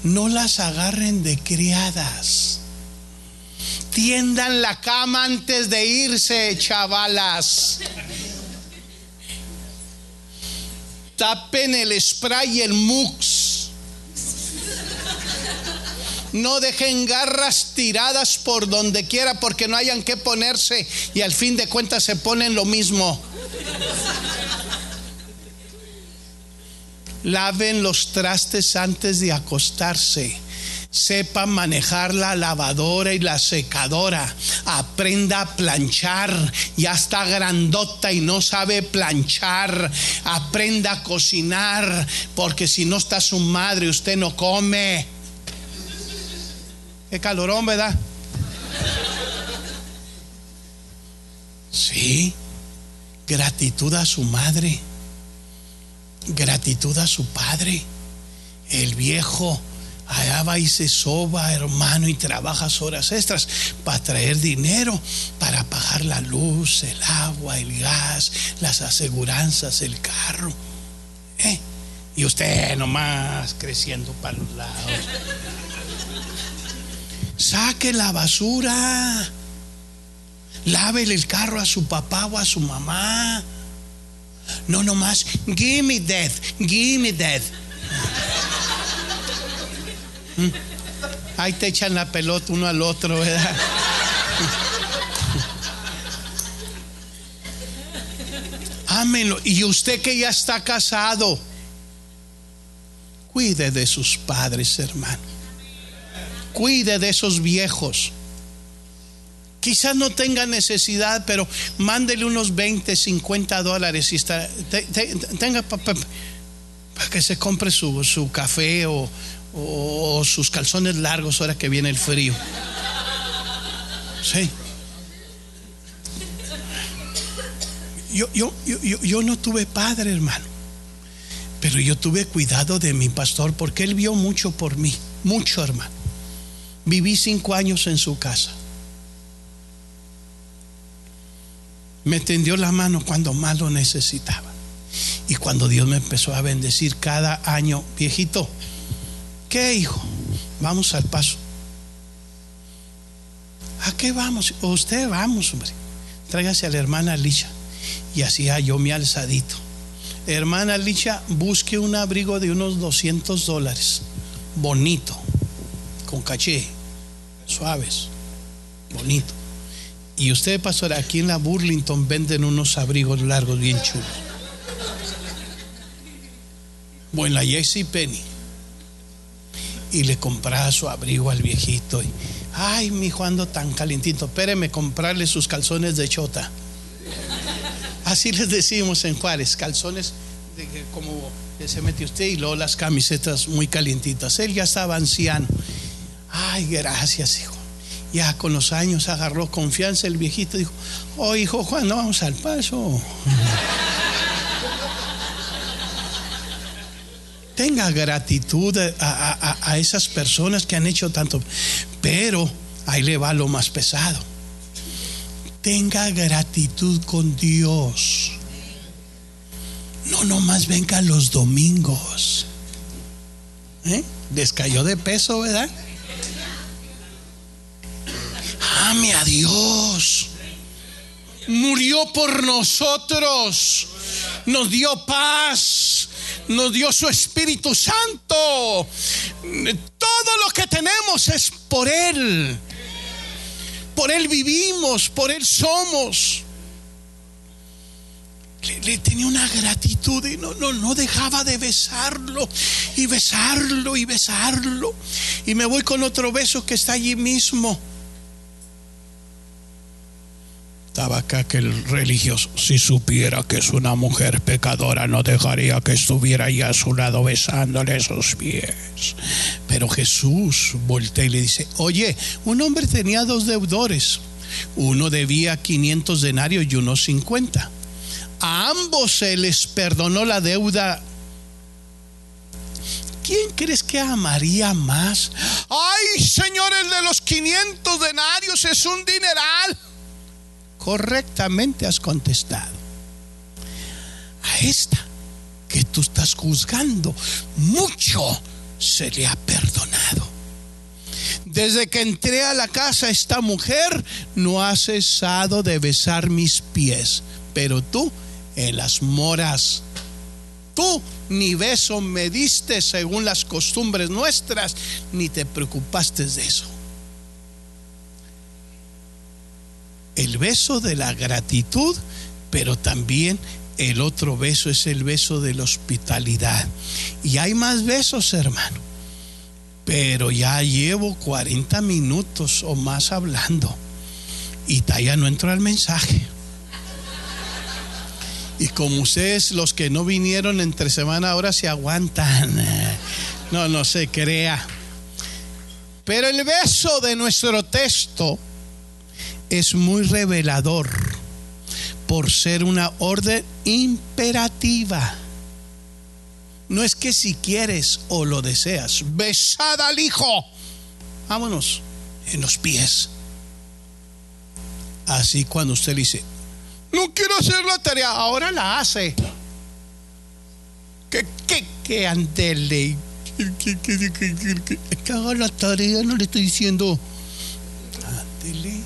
No las agarren de criadas. Tiendan la cama antes de irse, chavalas. Tapen el spray y el mux. No dejen garras tiradas por donde quiera porque no hayan que ponerse y al fin de cuentas se ponen lo mismo. Laven los trastes antes de acostarse. Sepa manejar la lavadora y la secadora. Aprenda a planchar. Ya está grandota y no sabe planchar. Aprenda a cocinar. Porque si no está su madre, usted no come. Calorón, ¿verdad? Sí. Gratitud a su madre gratitud a su padre. El viejo allá va y se soba, hermano, y trabaja horas extras para traer dinero, para pagar la luz, el agua, el gas, las aseguranzas, el carro. ¿Eh? Y usted nomás creciendo para los lados. Saque la basura. Lávele el carro a su papá o a su mamá. No nomás, give me death, give me death. Mm. Ahí te echan la pelota uno al otro, ¿verdad? Ámenlo. Y usted que ya está casado, cuide de sus padres, hermano. Cuide de esos viejos. Quizás no tenga necesidad, pero mándele unos 20, 50 dólares y está, tenga para que se compre su, café o, sus calzones largos ahora que viene el frío. Sí. Yo, yo, yo, yo no tuve padre, hermano, pero yo tuve cuidado de mi pastor porque él vio mucho por mí, mucho, hermano. Viví cinco años en su casa. me tendió la mano cuando más lo necesitaba. Y cuando Dios me empezó a bendecir cada año, viejito, ¿qué hijo? Vamos al paso. ¿A qué vamos? Usted vamos, hombre. Tráigase a la hermana Licha. Y hacía yo mi alzadito. Hermana Licha, busque un abrigo de unos 200 dólares. Bonito. Con caché. Suaves. Bonito Y usted, pastor, aquí en la Burlington venden unos abrigos largos bien chulos. Bueno, la JC Penny. Y le compraba su abrigo al viejito. Y, Ay, mi ando tan calentito. Espéreme comprarle sus calzones de chota. Así les decimos en Juárez, calzones de que como se mete usted y luego las camisetas muy calientitas. Él ya estaba anciano. Ay, gracias, hijo. Ya con los años agarró confianza el viejito. Dijo, oh, hijo Juan, no vamos al paso. Tenga gratitud a, a- a esas personas que han hecho tanto. Pero ahí le va lo más pesado. Tenga gratitud con Dios. No nomás venga los domingos. ¿Eh? Les cayó de peso, ¿verdad? Ame a Dios. Murió por nosotros. Nos dio paz. Nos dio su Espíritu Santo. Todo lo que tenemos es por Él. Por Él vivimos, por Él somos. Le, le tenía una gratitud y no, no, no dejaba de besarlo y besarlo y besarlo. Y me voy con otro beso que está allí mismo. Estaba acá que el religioso, si supiera que es una mujer pecadora, no dejaría que estuviera ahí a su lado besándole sus pies. Pero Jesús voltea y le dice, oye, un hombre tenía dos deudores. Uno debía 500 denarios y uno 50. A ambos se les perdonó la deuda. ¿Quién crees que amaría más? Ay, señores de los 500 denarios, es un dineral correctamente has contestado. A esta que tú estás juzgando, mucho se le ha perdonado. Desde que entré a la casa, esta mujer no ha cesado de besar mis pies, pero tú en las moras. Tú ni beso me diste según las costumbres nuestras, ni te preocupaste de eso. El beso de la gratitud, pero también el otro beso es el beso de la hospitalidad. Y hay más besos, hermano. Pero ya llevo 40 minutos o más hablando. Y todavía no entro al mensaje. Y como ustedes, los que no vinieron entre semana, ahora se aguantan. No, no se crea. Pero el beso de nuestro texto es muy revelador por ser una orden imperativa. No es que si quieres o lo deseas, besad al hijo. Vámonos en los pies. Así cuando usted le dice, no quiero hacer la tarea, ahora la hace. Que, que, que andele. Que, que, haga la tarea, no le estoy diciendo. Ándele.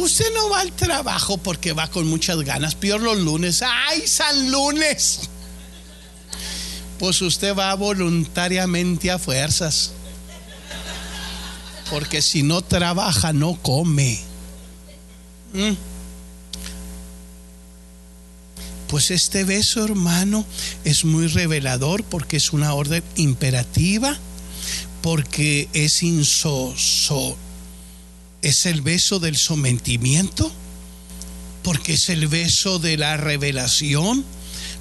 Usted no va al trabajo porque va con muchas ganas, peor los lunes. ¡Ay, San Lunes! Pues usted va voluntariamente a fuerzas. Porque si no trabaja, no come. ¿Mm? Pues este beso, hermano, es muy revelador porque es una orden imperativa, porque es insoso es el beso del sometimiento, porque es el beso de la revelación,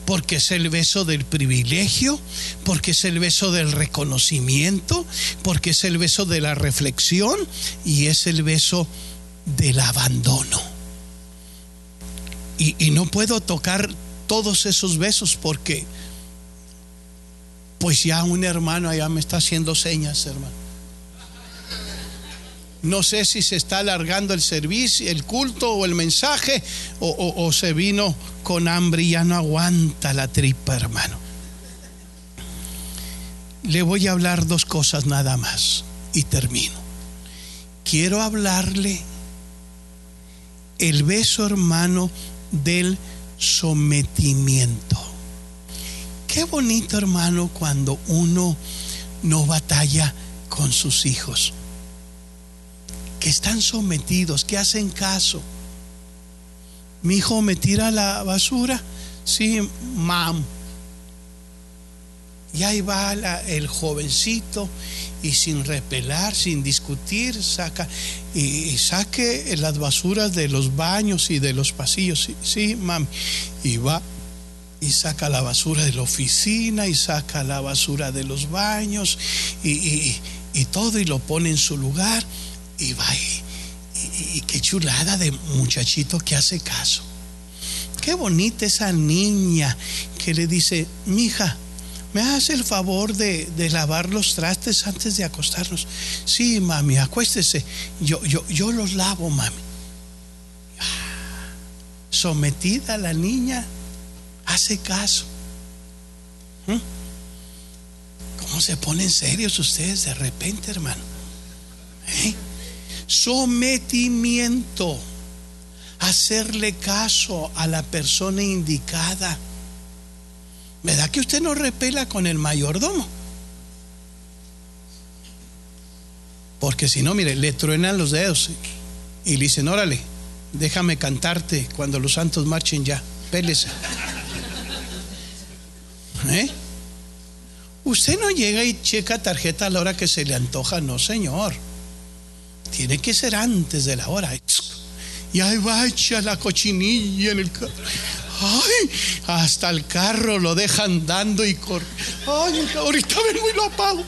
porque es el beso del privilegio, porque es el beso del reconocimiento, porque es el beso de la reflexión y es el beso del abandono. Y, y no puedo tocar todos esos besos porque pues ya un hermano allá me está haciendo señas, hermano. No sé si se está alargando el servicio, el culto o el mensaje, o, se vino con hambre y ya no aguanta la tripa, hermano. Le voy a hablar dos cosas nada más y termino. Quiero hablarle el beso, hermano, del sometimiento. Qué bonito, hermano, cuando uno no batalla con sus hijos que están sometidos, que hacen caso. Mi hijo me tira la basura. Sí, mam. Y ahí va el jovencito y sin repelar, sin discutir, saca y, saque las basuras de los baños y de los pasillos. Sí, sí, mam. Y va y saca la basura de la oficina y saca la basura de los baños y, todo y lo pone en su lugar y va y, y, qué chulada de muchachito que hace caso. Qué bonita esa niña que le dice, mija, ¿me hace el favor de, lavar los trastes antes de acostarnos? Sí, mami, acuéstese. Yo, yo, yo los lavo, mami. Ah, sometida la niña hace caso. ¿Mm? ¿Cómo se ponen serios ustedes de repente, hermano? ¿Eh? Sometimiento. Hacerle caso a la persona indicada. ¿Verdad que usted no repela con el mayordomo? Porque si no, mire, le truenan los dedos y le dicen, órale, déjame cantarte cuando los santos marchen ya, pélese. ¿Eh? Usted no llega y checa tarjeta a la hora que se le antoja, no, señor. Tiene que ser antes de la hora. Y ahí va echa la cochinilla en el carro. Ay, hasta el carro lo dejan dando y corre. Ay, ahorita vengo y lo apago.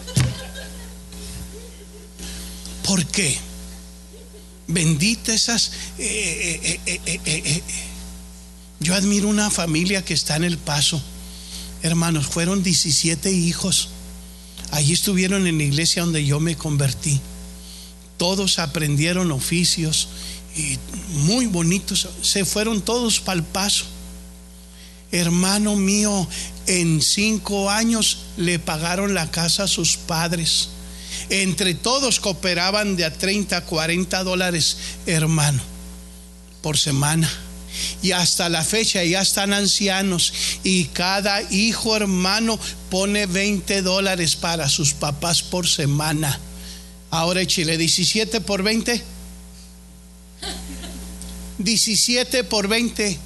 ¿Por qué? Bendita esas. Eh, eh, eh, yo admiro una familia que está en el paso hermanos, fueron 17 hijos. Allí estuvieron en la iglesia donde yo me convertí. Todos aprendieron oficios y muy bonitos. Se fueron todos para el paso. Hermano mío, en cinco años le pagaron la casa a sus padres. Entre todos cooperaban de a 30, 40 dólares, hermano, por semana y hasta la fecha ya están ancianos y cada hijo hermano pone 20 dólares para sus papás por semana. Ahora Chile, 17 por 20. 17 por 20.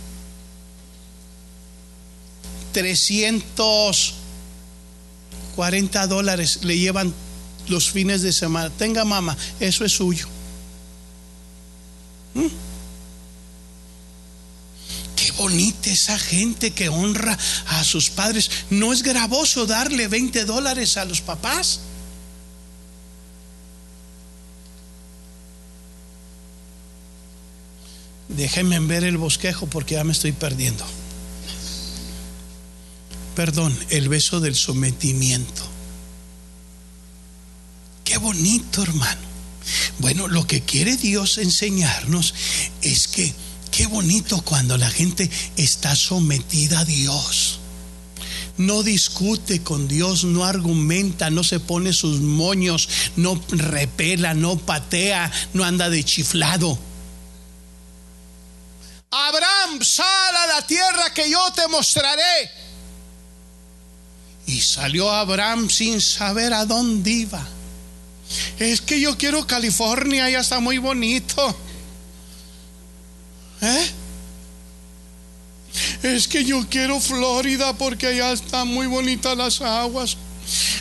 340 dólares le llevan los fines de semana. Tenga mamá, eso es suyo. ¿Mm? bonita esa gente que honra a sus padres. ¿No es gravoso darle 20 dólares a los papás? Déjenme ver el bosquejo porque ya me estoy perdiendo. Perdón, el beso del sometimiento. Qué bonito, hermano. Bueno, lo que quiere Dios enseñarnos es que Qué bonito cuando la gente está sometida a Dios. No discute con Dios, no argumenta, no se pone sus moños, no repela, no patea, no anda de chiflado. Abraham, sal a la tierra que yo te mostraré. Y salió Abraham sin saber a dónde iba. Es que yo quiero California, ya está muy bonito. ¿Eh? Es que yo quiero Florida porque allá están muy bonitas las aguas.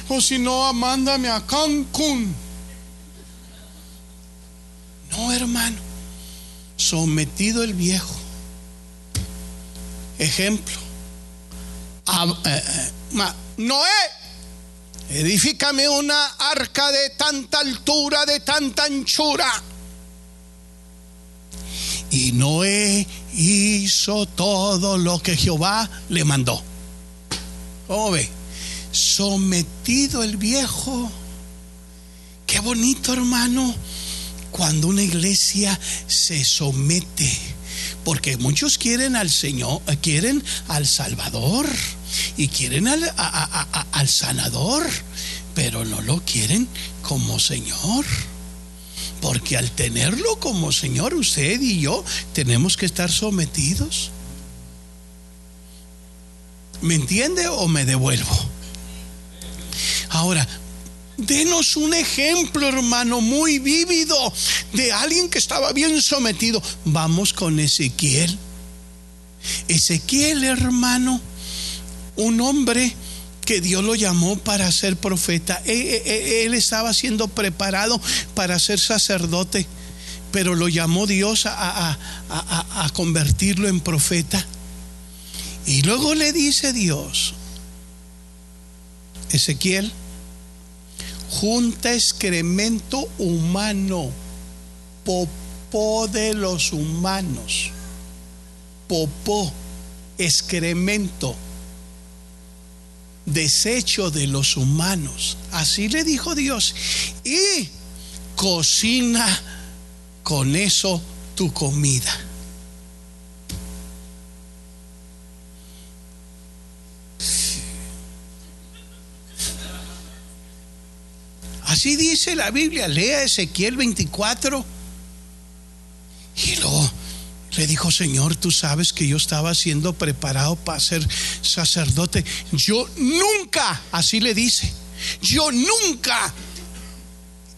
O si no, mándame a Cancún. No, hermano. Sometido el viejo. Ejemplo. Eh, eh, Noé, edifícame una arca de tanta altura, de tanta anchura y Noé hizo todo lo que Jehová le mandó. ¿Cómo ve? Sometido el viejo. Qué bonito, hermano, cuando una iglesia se somete. Porque muchos quieren al Señor, quieren al Salvador y quieren al, al sanador, pero no lo quieren como Señor. Porque al tenerlo como Señor, usted y yo tenemos que estar sometidos. ¿Me entiende o me devuelvo? Ahora, Denos un ejemplo, hermano, muy vívido de alguien que estaba bien sometido. Vamos con Ezequiel. Ezequiel, hermano, un hombre que Dios lo llamó para ser profeta. E, e, e, él, estaba siendo preparado para ser sacerdote, pero lo llamó Dios a, a convertirlo en profeta. Y luego le dice Dios, Ezequiel, junta excremento humano, popó de los humanos, popó, excremento, desecho de los humanos. Así le dijo Dios. Y cocina con eso tu comida. Así dice la Biblia. Lea Ezequiel 24. Y luego le dijo, Señor, tú sabes que yo estaba siendo preparado para ser sacerdote. Yo nunca, así le dice, yo nunca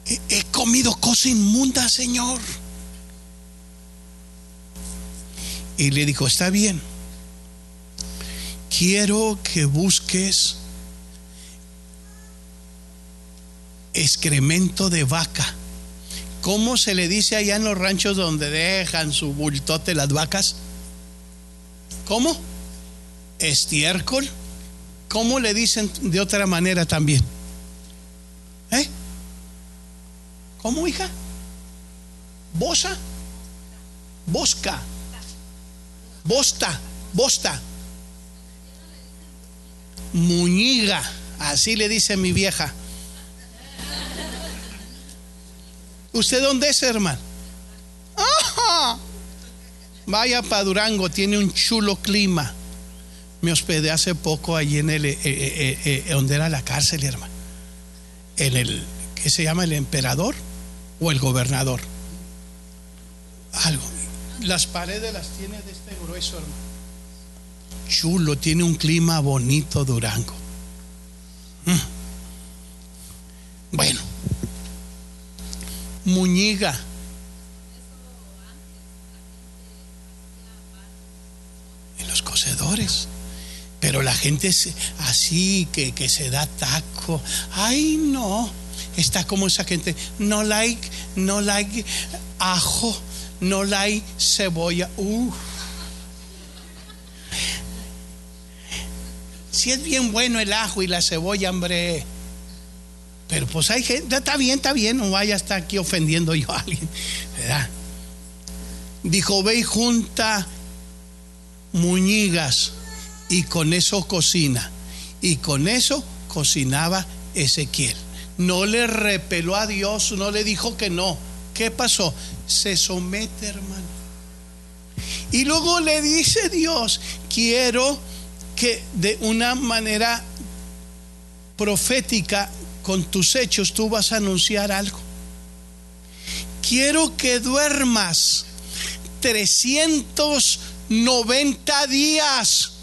he, he comido cosa inmunda, Señor. Y le dijo, está bien, quiero que busques excremento de vaca. ¿Cómo se le dice allá en los ranchos donde dejan su bultote las vacas? ¿Cómo? Estiércol. ¿Cómo le dicen de otra manera también? ¿Eh? ¿Cómo, hija? ¿Bosa? Bosca. Bosta. Bosta. Muñiga. Así le dice mi vieja. ¿Usted dónde es, hermano? Vaya para Durango, tiene un chulo clima. Me hospedé hace poco allí en el, eh, eh, eh, donde era la cárcel, hermano. En el, ¿qué se llama? ¿El emperador o el gobernador? Algo. Las paredes las tiene de este grueso, hermano. Chulo, tiene un clima bonito Durango. Mm. Bueno En los cocedores. Pero la gente así que, que se da taco. Ay, no. Está como esa gente. No like, no like ajo, no like cebolla. Si es bien bueno el ajo y la cebolla, hombre. Pero pues hay gente, está bien, está bien, no vaya a estar aquí ofendiendo yo a alguien, ¿verdad? Dijo, ve y junta muñigas y con eso cocina. Y con eso cocinaba Ezequiel. No le repeló a Dios, no le dijo que no. ¿Qué pasó? Se somete, hermano. Y luego le dice Dios, quiero que de una manera profética con tus hechos tú vas a anunciar algo. Quiero que duermas 390 días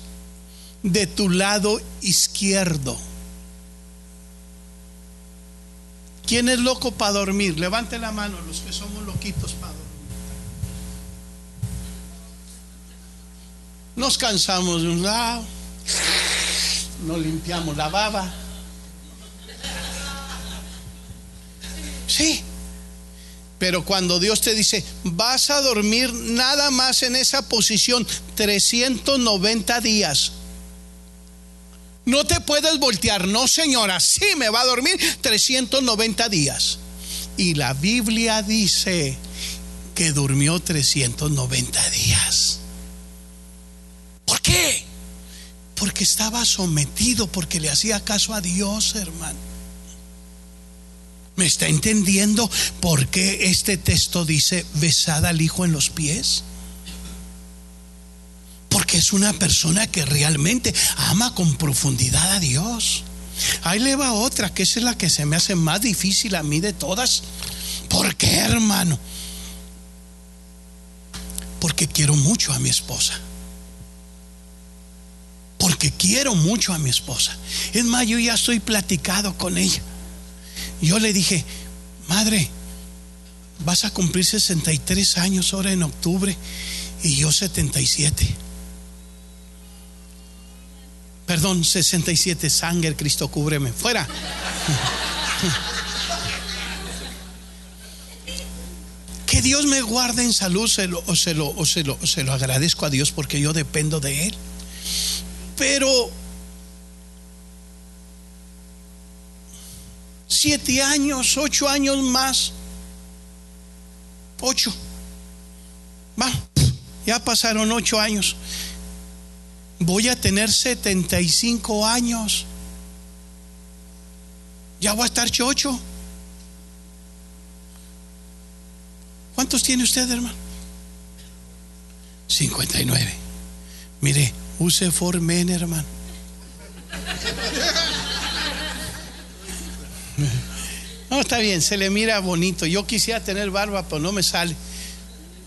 de tu lado izquierdo. ¿Quién es loco para dormir? Levante la mano los que somos loquitos para dormir. Nos cansamos de un lado, nos limpiamos la baba Sí. Pero cuando Dios te dice, vas a dormir nada más en esa posición 390 días. No te puedes voltear, no señora, sí me va a dormir 390 días. Y la Biblia dice que durmió 390 días. ¿Por qué? Porque estaba sometido, porque le hacía caso a Dios, hermano. ¿Me está entendiendo por qué este texto dice besada al hijo en los pies? Porque es una persona que realmente ama con profundidad a Dios. Ahí le va otra, que es la que se me hace más difícil a mí de todas. ¿Por qué, hermano? Porque quiero mucho a mi esposa. Porque quiero mucho a mi esposa. Es más, yo ya estoy platicado con ella yo le dije, madre, vas a cumplir 63 años ahora en octubre y yo 77. Perdón, 67, sangre, Cristo, cúbreme. Fuera. Que Dios me guarde en salud, se lo, o, se lo, o, se lo, se lo agradezco a Dios porque yo dependo de Él. Pero siete años, ocho años más, ocho, va, ya pasaron ocho años. Voy a tener 75 años. Ya voy a estar chocho. ¿Cuántos tiene usted, hermano? 59. Mire, use Formen, hermano. No, está bien, se le mira bonito. Yo quisiera tener barba, pero no me sale.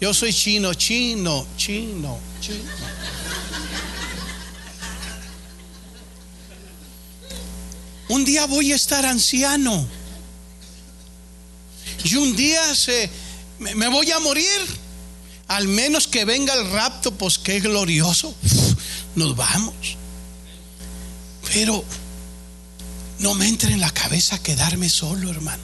Yo soy chino, chino, chino, chino. Un día voy a estar anciano. Y un día se, me, voy a morir. Al menos que venga el rapto, pues qué glorioso. Nos vamos. Pero no me entre en la cabeza quedarme solo, hermano.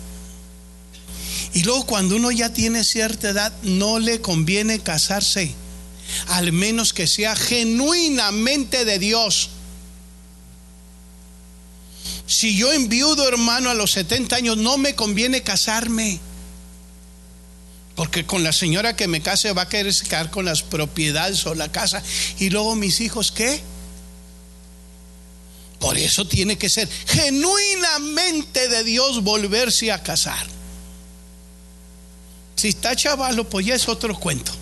Y luego cuando uno ya tiene cierta edad, no le conviene casarse. Al menos que sea genuinamente de Dios. Si yo enviudo, hermano, a los 70 años, no me conviene casarme. Porque con la señora que me case va a querer quedar con las propiedades o la casa. Y luego mis hijos, ¿qué? Por eso tiene que ser genuinamente de Dios volverse a casar. Si está chavalo, pues ya es otro cuento.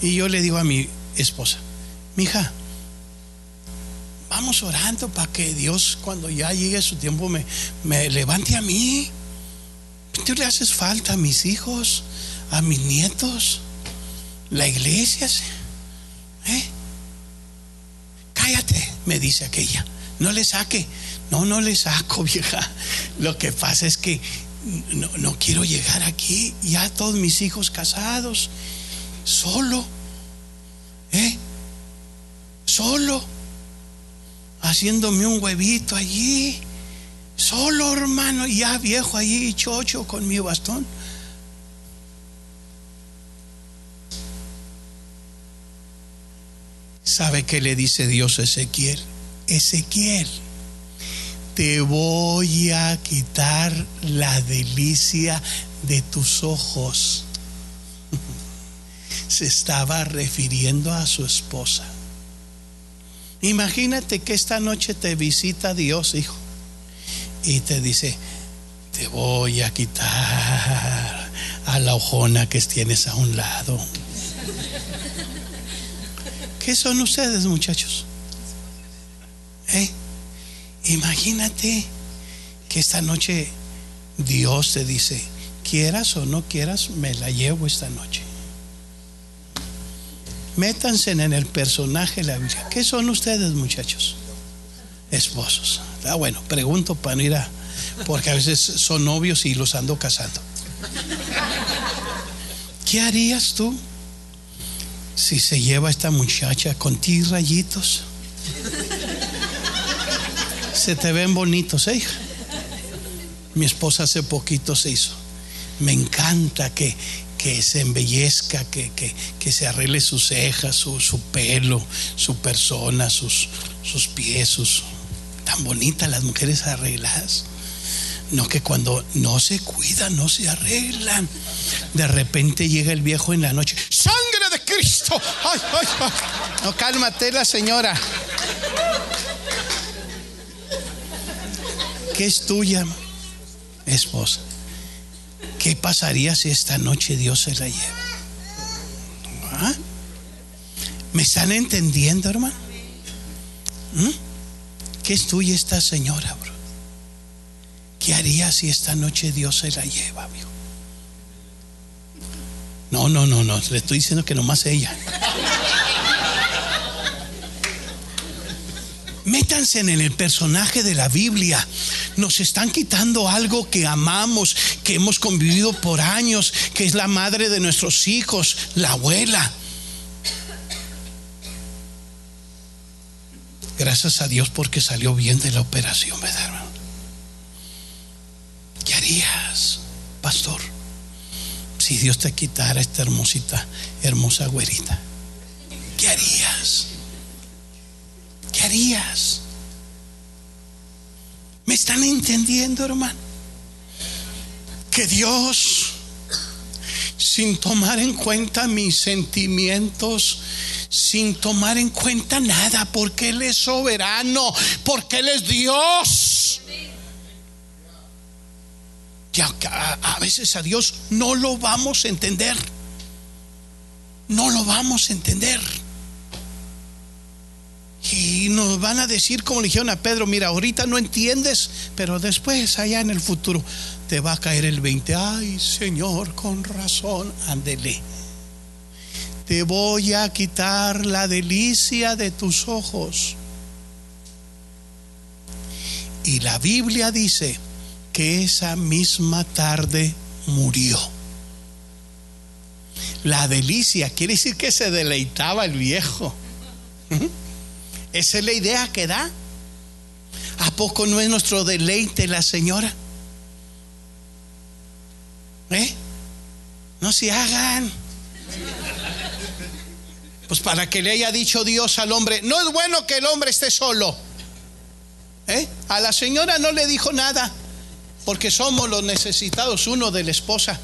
Y yo le digo a mi esposa, mija, vamos orando para que Dios cuando ya llegue su tiempo me, me levante a mí. Tú le haces falta a mis hijos, a mis nietos, la iglesia. Me dice aquella. No le saque. No, no le saco, vieja. Lo que pasa es que no, no quiero llegar aquí. Ya todos mis hijos casados. Solo. ¿Eh? Solo haciéndome un huevito allí, solo hermano, ya viejo allí, chocho con mi bastón. ¿Sabe qué le dice Dios a Ezequiel? Ezequiel, te voy a quitar la delicia de tus ojos. Se estaba refiriendo a su esposa. Imagínate que esta noche te visita Dios, hijo, y te dice, te voy a quitar a la ojona que tienes a un lado. ¿Qué son ustedes, muchachos? ¿Eh? Imagínate que esta noche Dios te dice, quieras o no quieras, me la llevo esta noche. Métanse en el personaje de la Biblia. ¿Qué son ustedes, muchachos? Esposos. Ah, bueno, pregunto para ir a. Porque a veces son novios y los ando casando. ¿Qué harías tú si se lleva esta muchacha con ti rayitos? Se te ven bonitos, ¿eh? Mi esposa hace poquito se hizo. Me encanta que que se embellezca, que, que, se arregle sus cejas, su, su, pelo, su persona, sus, sus pies, sus... Tan bonitas las mujeres arregladas. No que cuando no se cuidan, no se arreglan. De repente llega el viejo en la noche. ¡Sangre de Cristo! ¡Ay, ay, ay! No, cálmate la señora. ¿Qué es tuya, esposa? ¿Qué pasaría si esta noche Dios se la lleva? ¿Ah? ¿Me están entendiendo, hermano? ¿Mm? ¿Qué es tuya esta señora, bro? ¿Qué haría si esta noche Dios se la lleva, amigo? No, no, no, no. Le estoy diciendo que nomás ella. Métanse en el personaje de la Biblia. Nos están quitando algo que amamos, que hemos convivido por años, que es la madre de nuestros hijos, la abuela. Gracias a Dios porque salió bien de la operación, ¿verdad, hermano? Si Dios te quitara esta hermosita, hermosa güerita? ¿Qué harías? ¿Qué harías? ¿Me están entendiendo, hermano? Que Dios, sin tomar en cuenta mis sentimientos, sin tomar en cuenta nada, porque Él es soberano, porque Él es Dios. Que a, a, veces a Dios no lo vamos a entender. No lo vamos a entender. Y nos van a decir, como le dijeron a Pedro, mira, ahorita no entiendes, pero después, allá en el futuro, te va a caer el 20. Ay, Señor, con razón, ándele. Te voy a quitar la delicia de tus ojos. Y la Biblia dice que esa misma tarde murió. La delicia quiere decir que se deleitaba el viejo. Esa es la idea que da. ¿A poco no es nuestro deleite la señora? ¿Eh? No se hagan. Pues para que le haya dicho Dios al hombre, no es bueno que el hombre esté solo. ¿Eh? A la señora no le dijo nada, porque somos los necesitados uno de la esposa.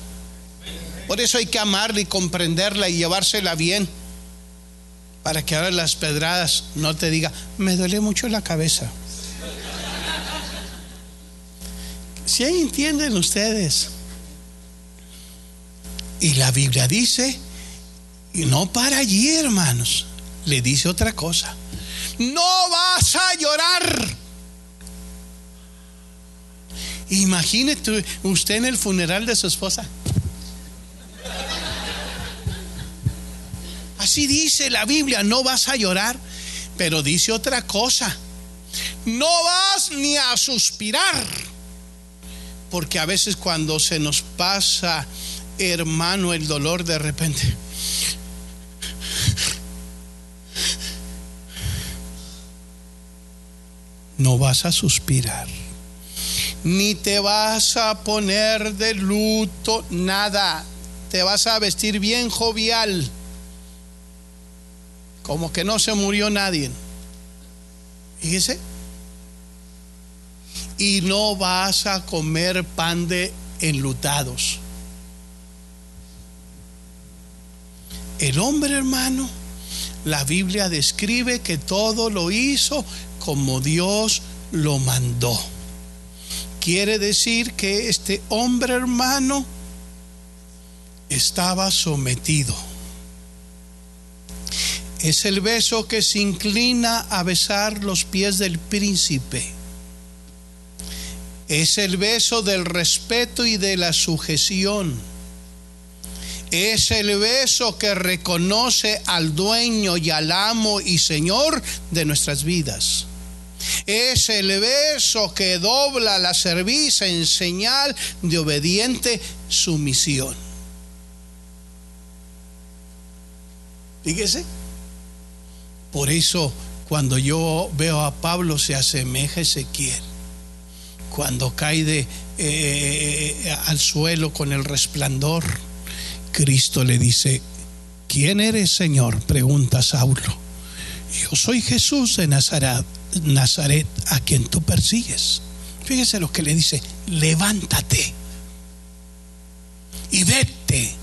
Por eso hay que amarla y comprenderla y llevársela bien para que ahora las pedradas no te diga, me duele mucho la cabeza. Si ahí entienden ustedes. Y la Biblia dice, y no para allí, hermanos, le dice otra cosa. No vas a llorar. Imagínese usted en el funeral de su esposa. Así dice la Biblia, no vas a llorar, pero dice otra cosa. No vas ni a suspirar. Porque a veces cuando se nos pasa, hermano, el dolor de repente. No vas a suspirar. Ni te vas a poner de luto, nada. Te vas a vestir bien jovial como que no se murió nadie. Fíjese. Y no vas a comer pan de enlutados. El hombre hermano, la Biblia describe que todo lo hizo como Dios lo mandó. Quiere decir que este hombre hermano estaba sometido es el beso que se inclina a besar los pies del príncipe. Es el beso del respeto y de la sujeción. Es el beso que reconoce al dueño y al amo y señor de nuestras vidas. Es el beso que dobla la cerviz en señal de obediente sumisión. Fíjese. Por eso cuando yo veo a Pablo se asemeja a Ezequiel. Cuando cae de, eh, al suelo con el resplandor, Cristo le dice, ¿quién eres Señor? Pregunta Saulo. Yo soy Jesús de Nazaret, Nazaret a quien tú persigues. Fíjese lo que le dice, levántate y vete.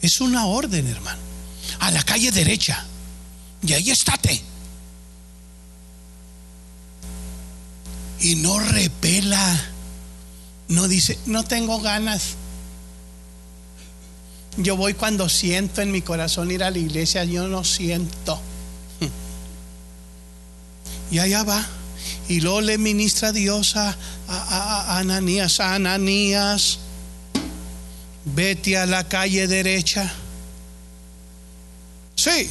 Es una orden, hermano. A la calle derecha y ahí estate. Y no repela, no dice, no tengo ganas. Yo voy cuando siento en mi corazón ir a la iglesia, yo no siento. Y allá va. Y luego le ministra a Dios a, a, Ananías, a Ananías, vete a la calle derecha. Sí,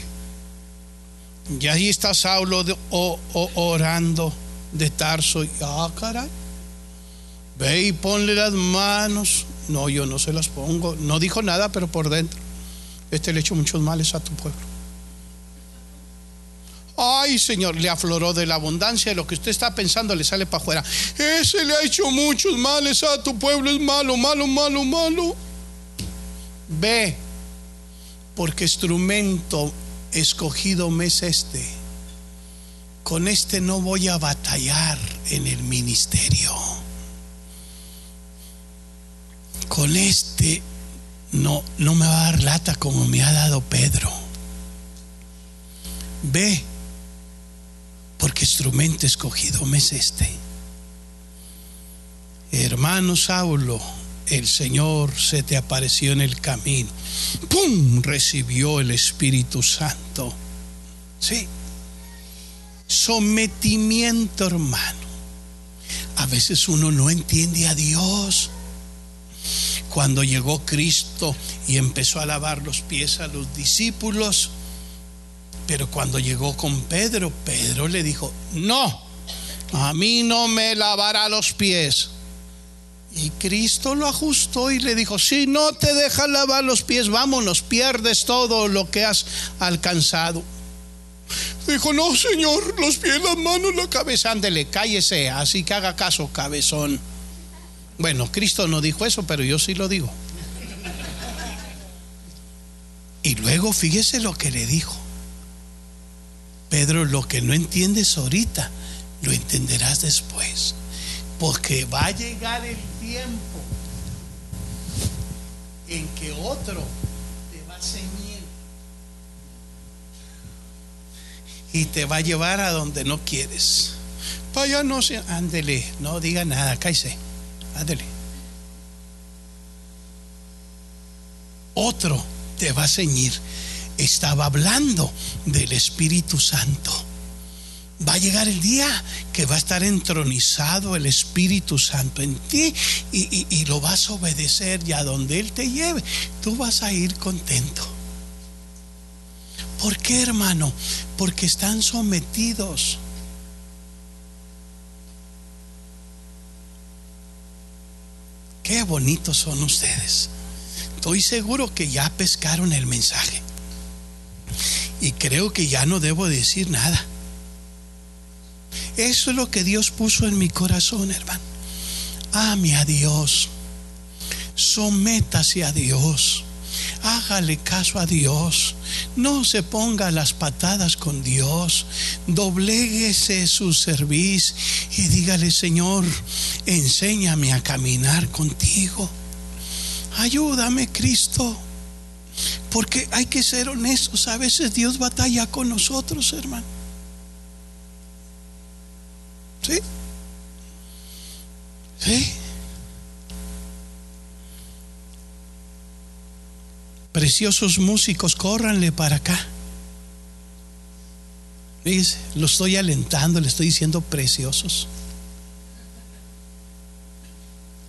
Y ahí está Saulo orando de Tarso. Ah, caray. Ve y ponle las manos. No, yo no se las pongo. No dijo nada, pero por dentro. Este le echó muchos males a tu pueblo. Ay, Señor, le afloró de la abundancia de lo que usted está pensando, le sale para afuera. Ese le ha hecho muchos males a tu pueblo, es malo, malo, malo, malo. Ve, porque instrumento escogido me es este. Con este no voy a batallar en el ministerio. Con este no, no me va a dar lata como me ha dado Pedro. Ve, porque instrumento escogido me es este. Hermano Saulo, el Señor se te apareció en el camino. ¡Pum! Recibió el Espíritu Santo. Sí. Sometimiento, hermano. A veces uno no entiende a Dios. Cuando llegó Cristo y empezó a lavar los pies a los discípulos, pero cuando llegó con Pedro, Pedro le dijo, no, a mí no me lavará los pies. Y Cristo lo ajustó y le dijo, si no te deja lavar los pies, vámonos, pierdes todo lo que has alcanzado. Dijo, no, Señor, los pies, las manos, la cabeza, ándele, cállese, así que haga caso, cabezón. Bueno, Cristo no dijo eso, pero yo sí lo digo. Y luego fíjese lo que le dijo. Pedro, lo que no entiendes ahorita, lo entenderás después. Porque va a llegar el tiempo en que otro te va a ceñir y te va a llevar a donde no quieres. Vaya, no se, ándele, no diga nada, cállese, ándele. Otro te va a ceñir. Estaba hablando del Espíritu Santo va a llegar el día que va a estar entronizado el Espíritu Santo en ti y, lo vas a obedecer y a donde Él te lleve, tú vas a ir contento. ¿Por qué, hermano? Porque están sometidos. Qué bonitos son ustedes. Estoy seguro que ya pescaron el mensaje. Y creo que ya no debo decir nada. Eso es lo que Dios puso en mi corazón, hermano. Ame a Dios. Sométase a Dios. Hágale caso a Dios. No se ponga las patadas con Dios. Dobléguese su servicio y dígale, Señor, enséñame a caminar contigo. Ayúdame, Cristo. Porque hay que ser honestos. A veces Dios batalla con nosotros, hermano. ¿Sí? ¿Sí? Preciosos músicos, córranle para acá. Fíjese, lo estoy alentando, le estoy diciendo preciosos.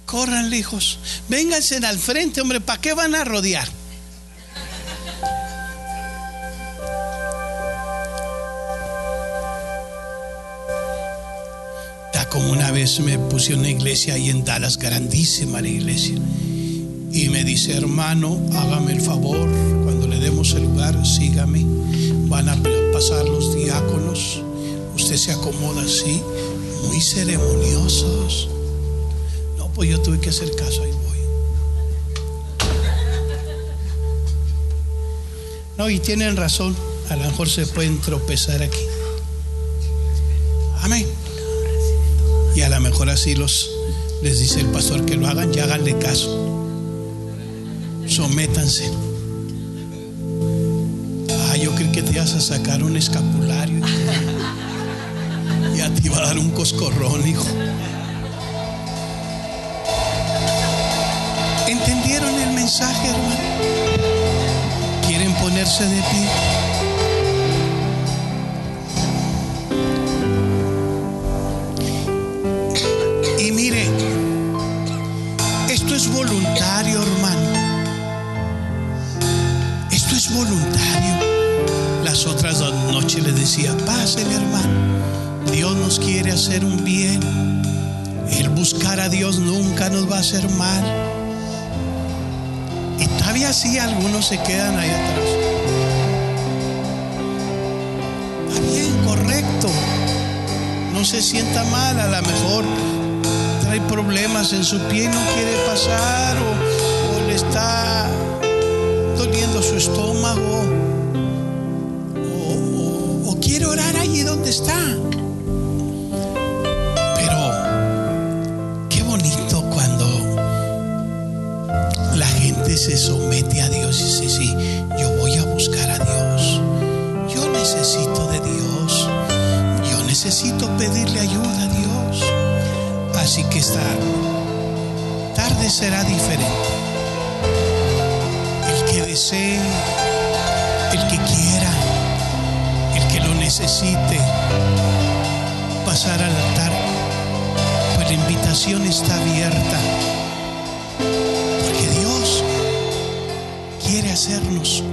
Córranle, hijos. Vénganse al frente, hombre, ¿para qué van a rodear? Como una vez me puse una iglesia ahí en Dallas, grandísima la iglesia. Y me dice, hermano, hágame el favor, cuando le demos el lugar, sígame. Van a pasar los diáconos. Usted se acomoda así, muy ceremoniosos. No, pues yo tuve que hacer caso, ahí voy. No, y tienen razón, a lo mejor se pueden tropezar aquí. Amén. Y a lo mejor así los les dice el pastor que lo hagan y háganle caso. Sométanse. Ah, yo creo que te ibas a sacar un escapulario y, a ti va a dar un coscorrón, hijo. ¿Entendieron el mensaje, hermano? ¿Quieren ponerse de pie? Le decía, pásele hermano, Dios nos quiere hacer un bien. El buscar a Dios nunca nos va a hacer mal. Y todavía así algunos se quedan ahí atrás. Está bien, correcto. No se sienta mal, a lo mejor trae problemas en su pie y no quiere pasar o, o le está doliendo su estómago donde está. Pero qué bonito cuando la gente se somete a Dios y dice, sí, yo voy a buscar a Dios. Yo necesito de Dios. Yo necesito pedirle ayuda a Dios. Así que esta tarde será diferente. El que desee, el que quiera, invitación está abierta. Porque Dios quiere hacernos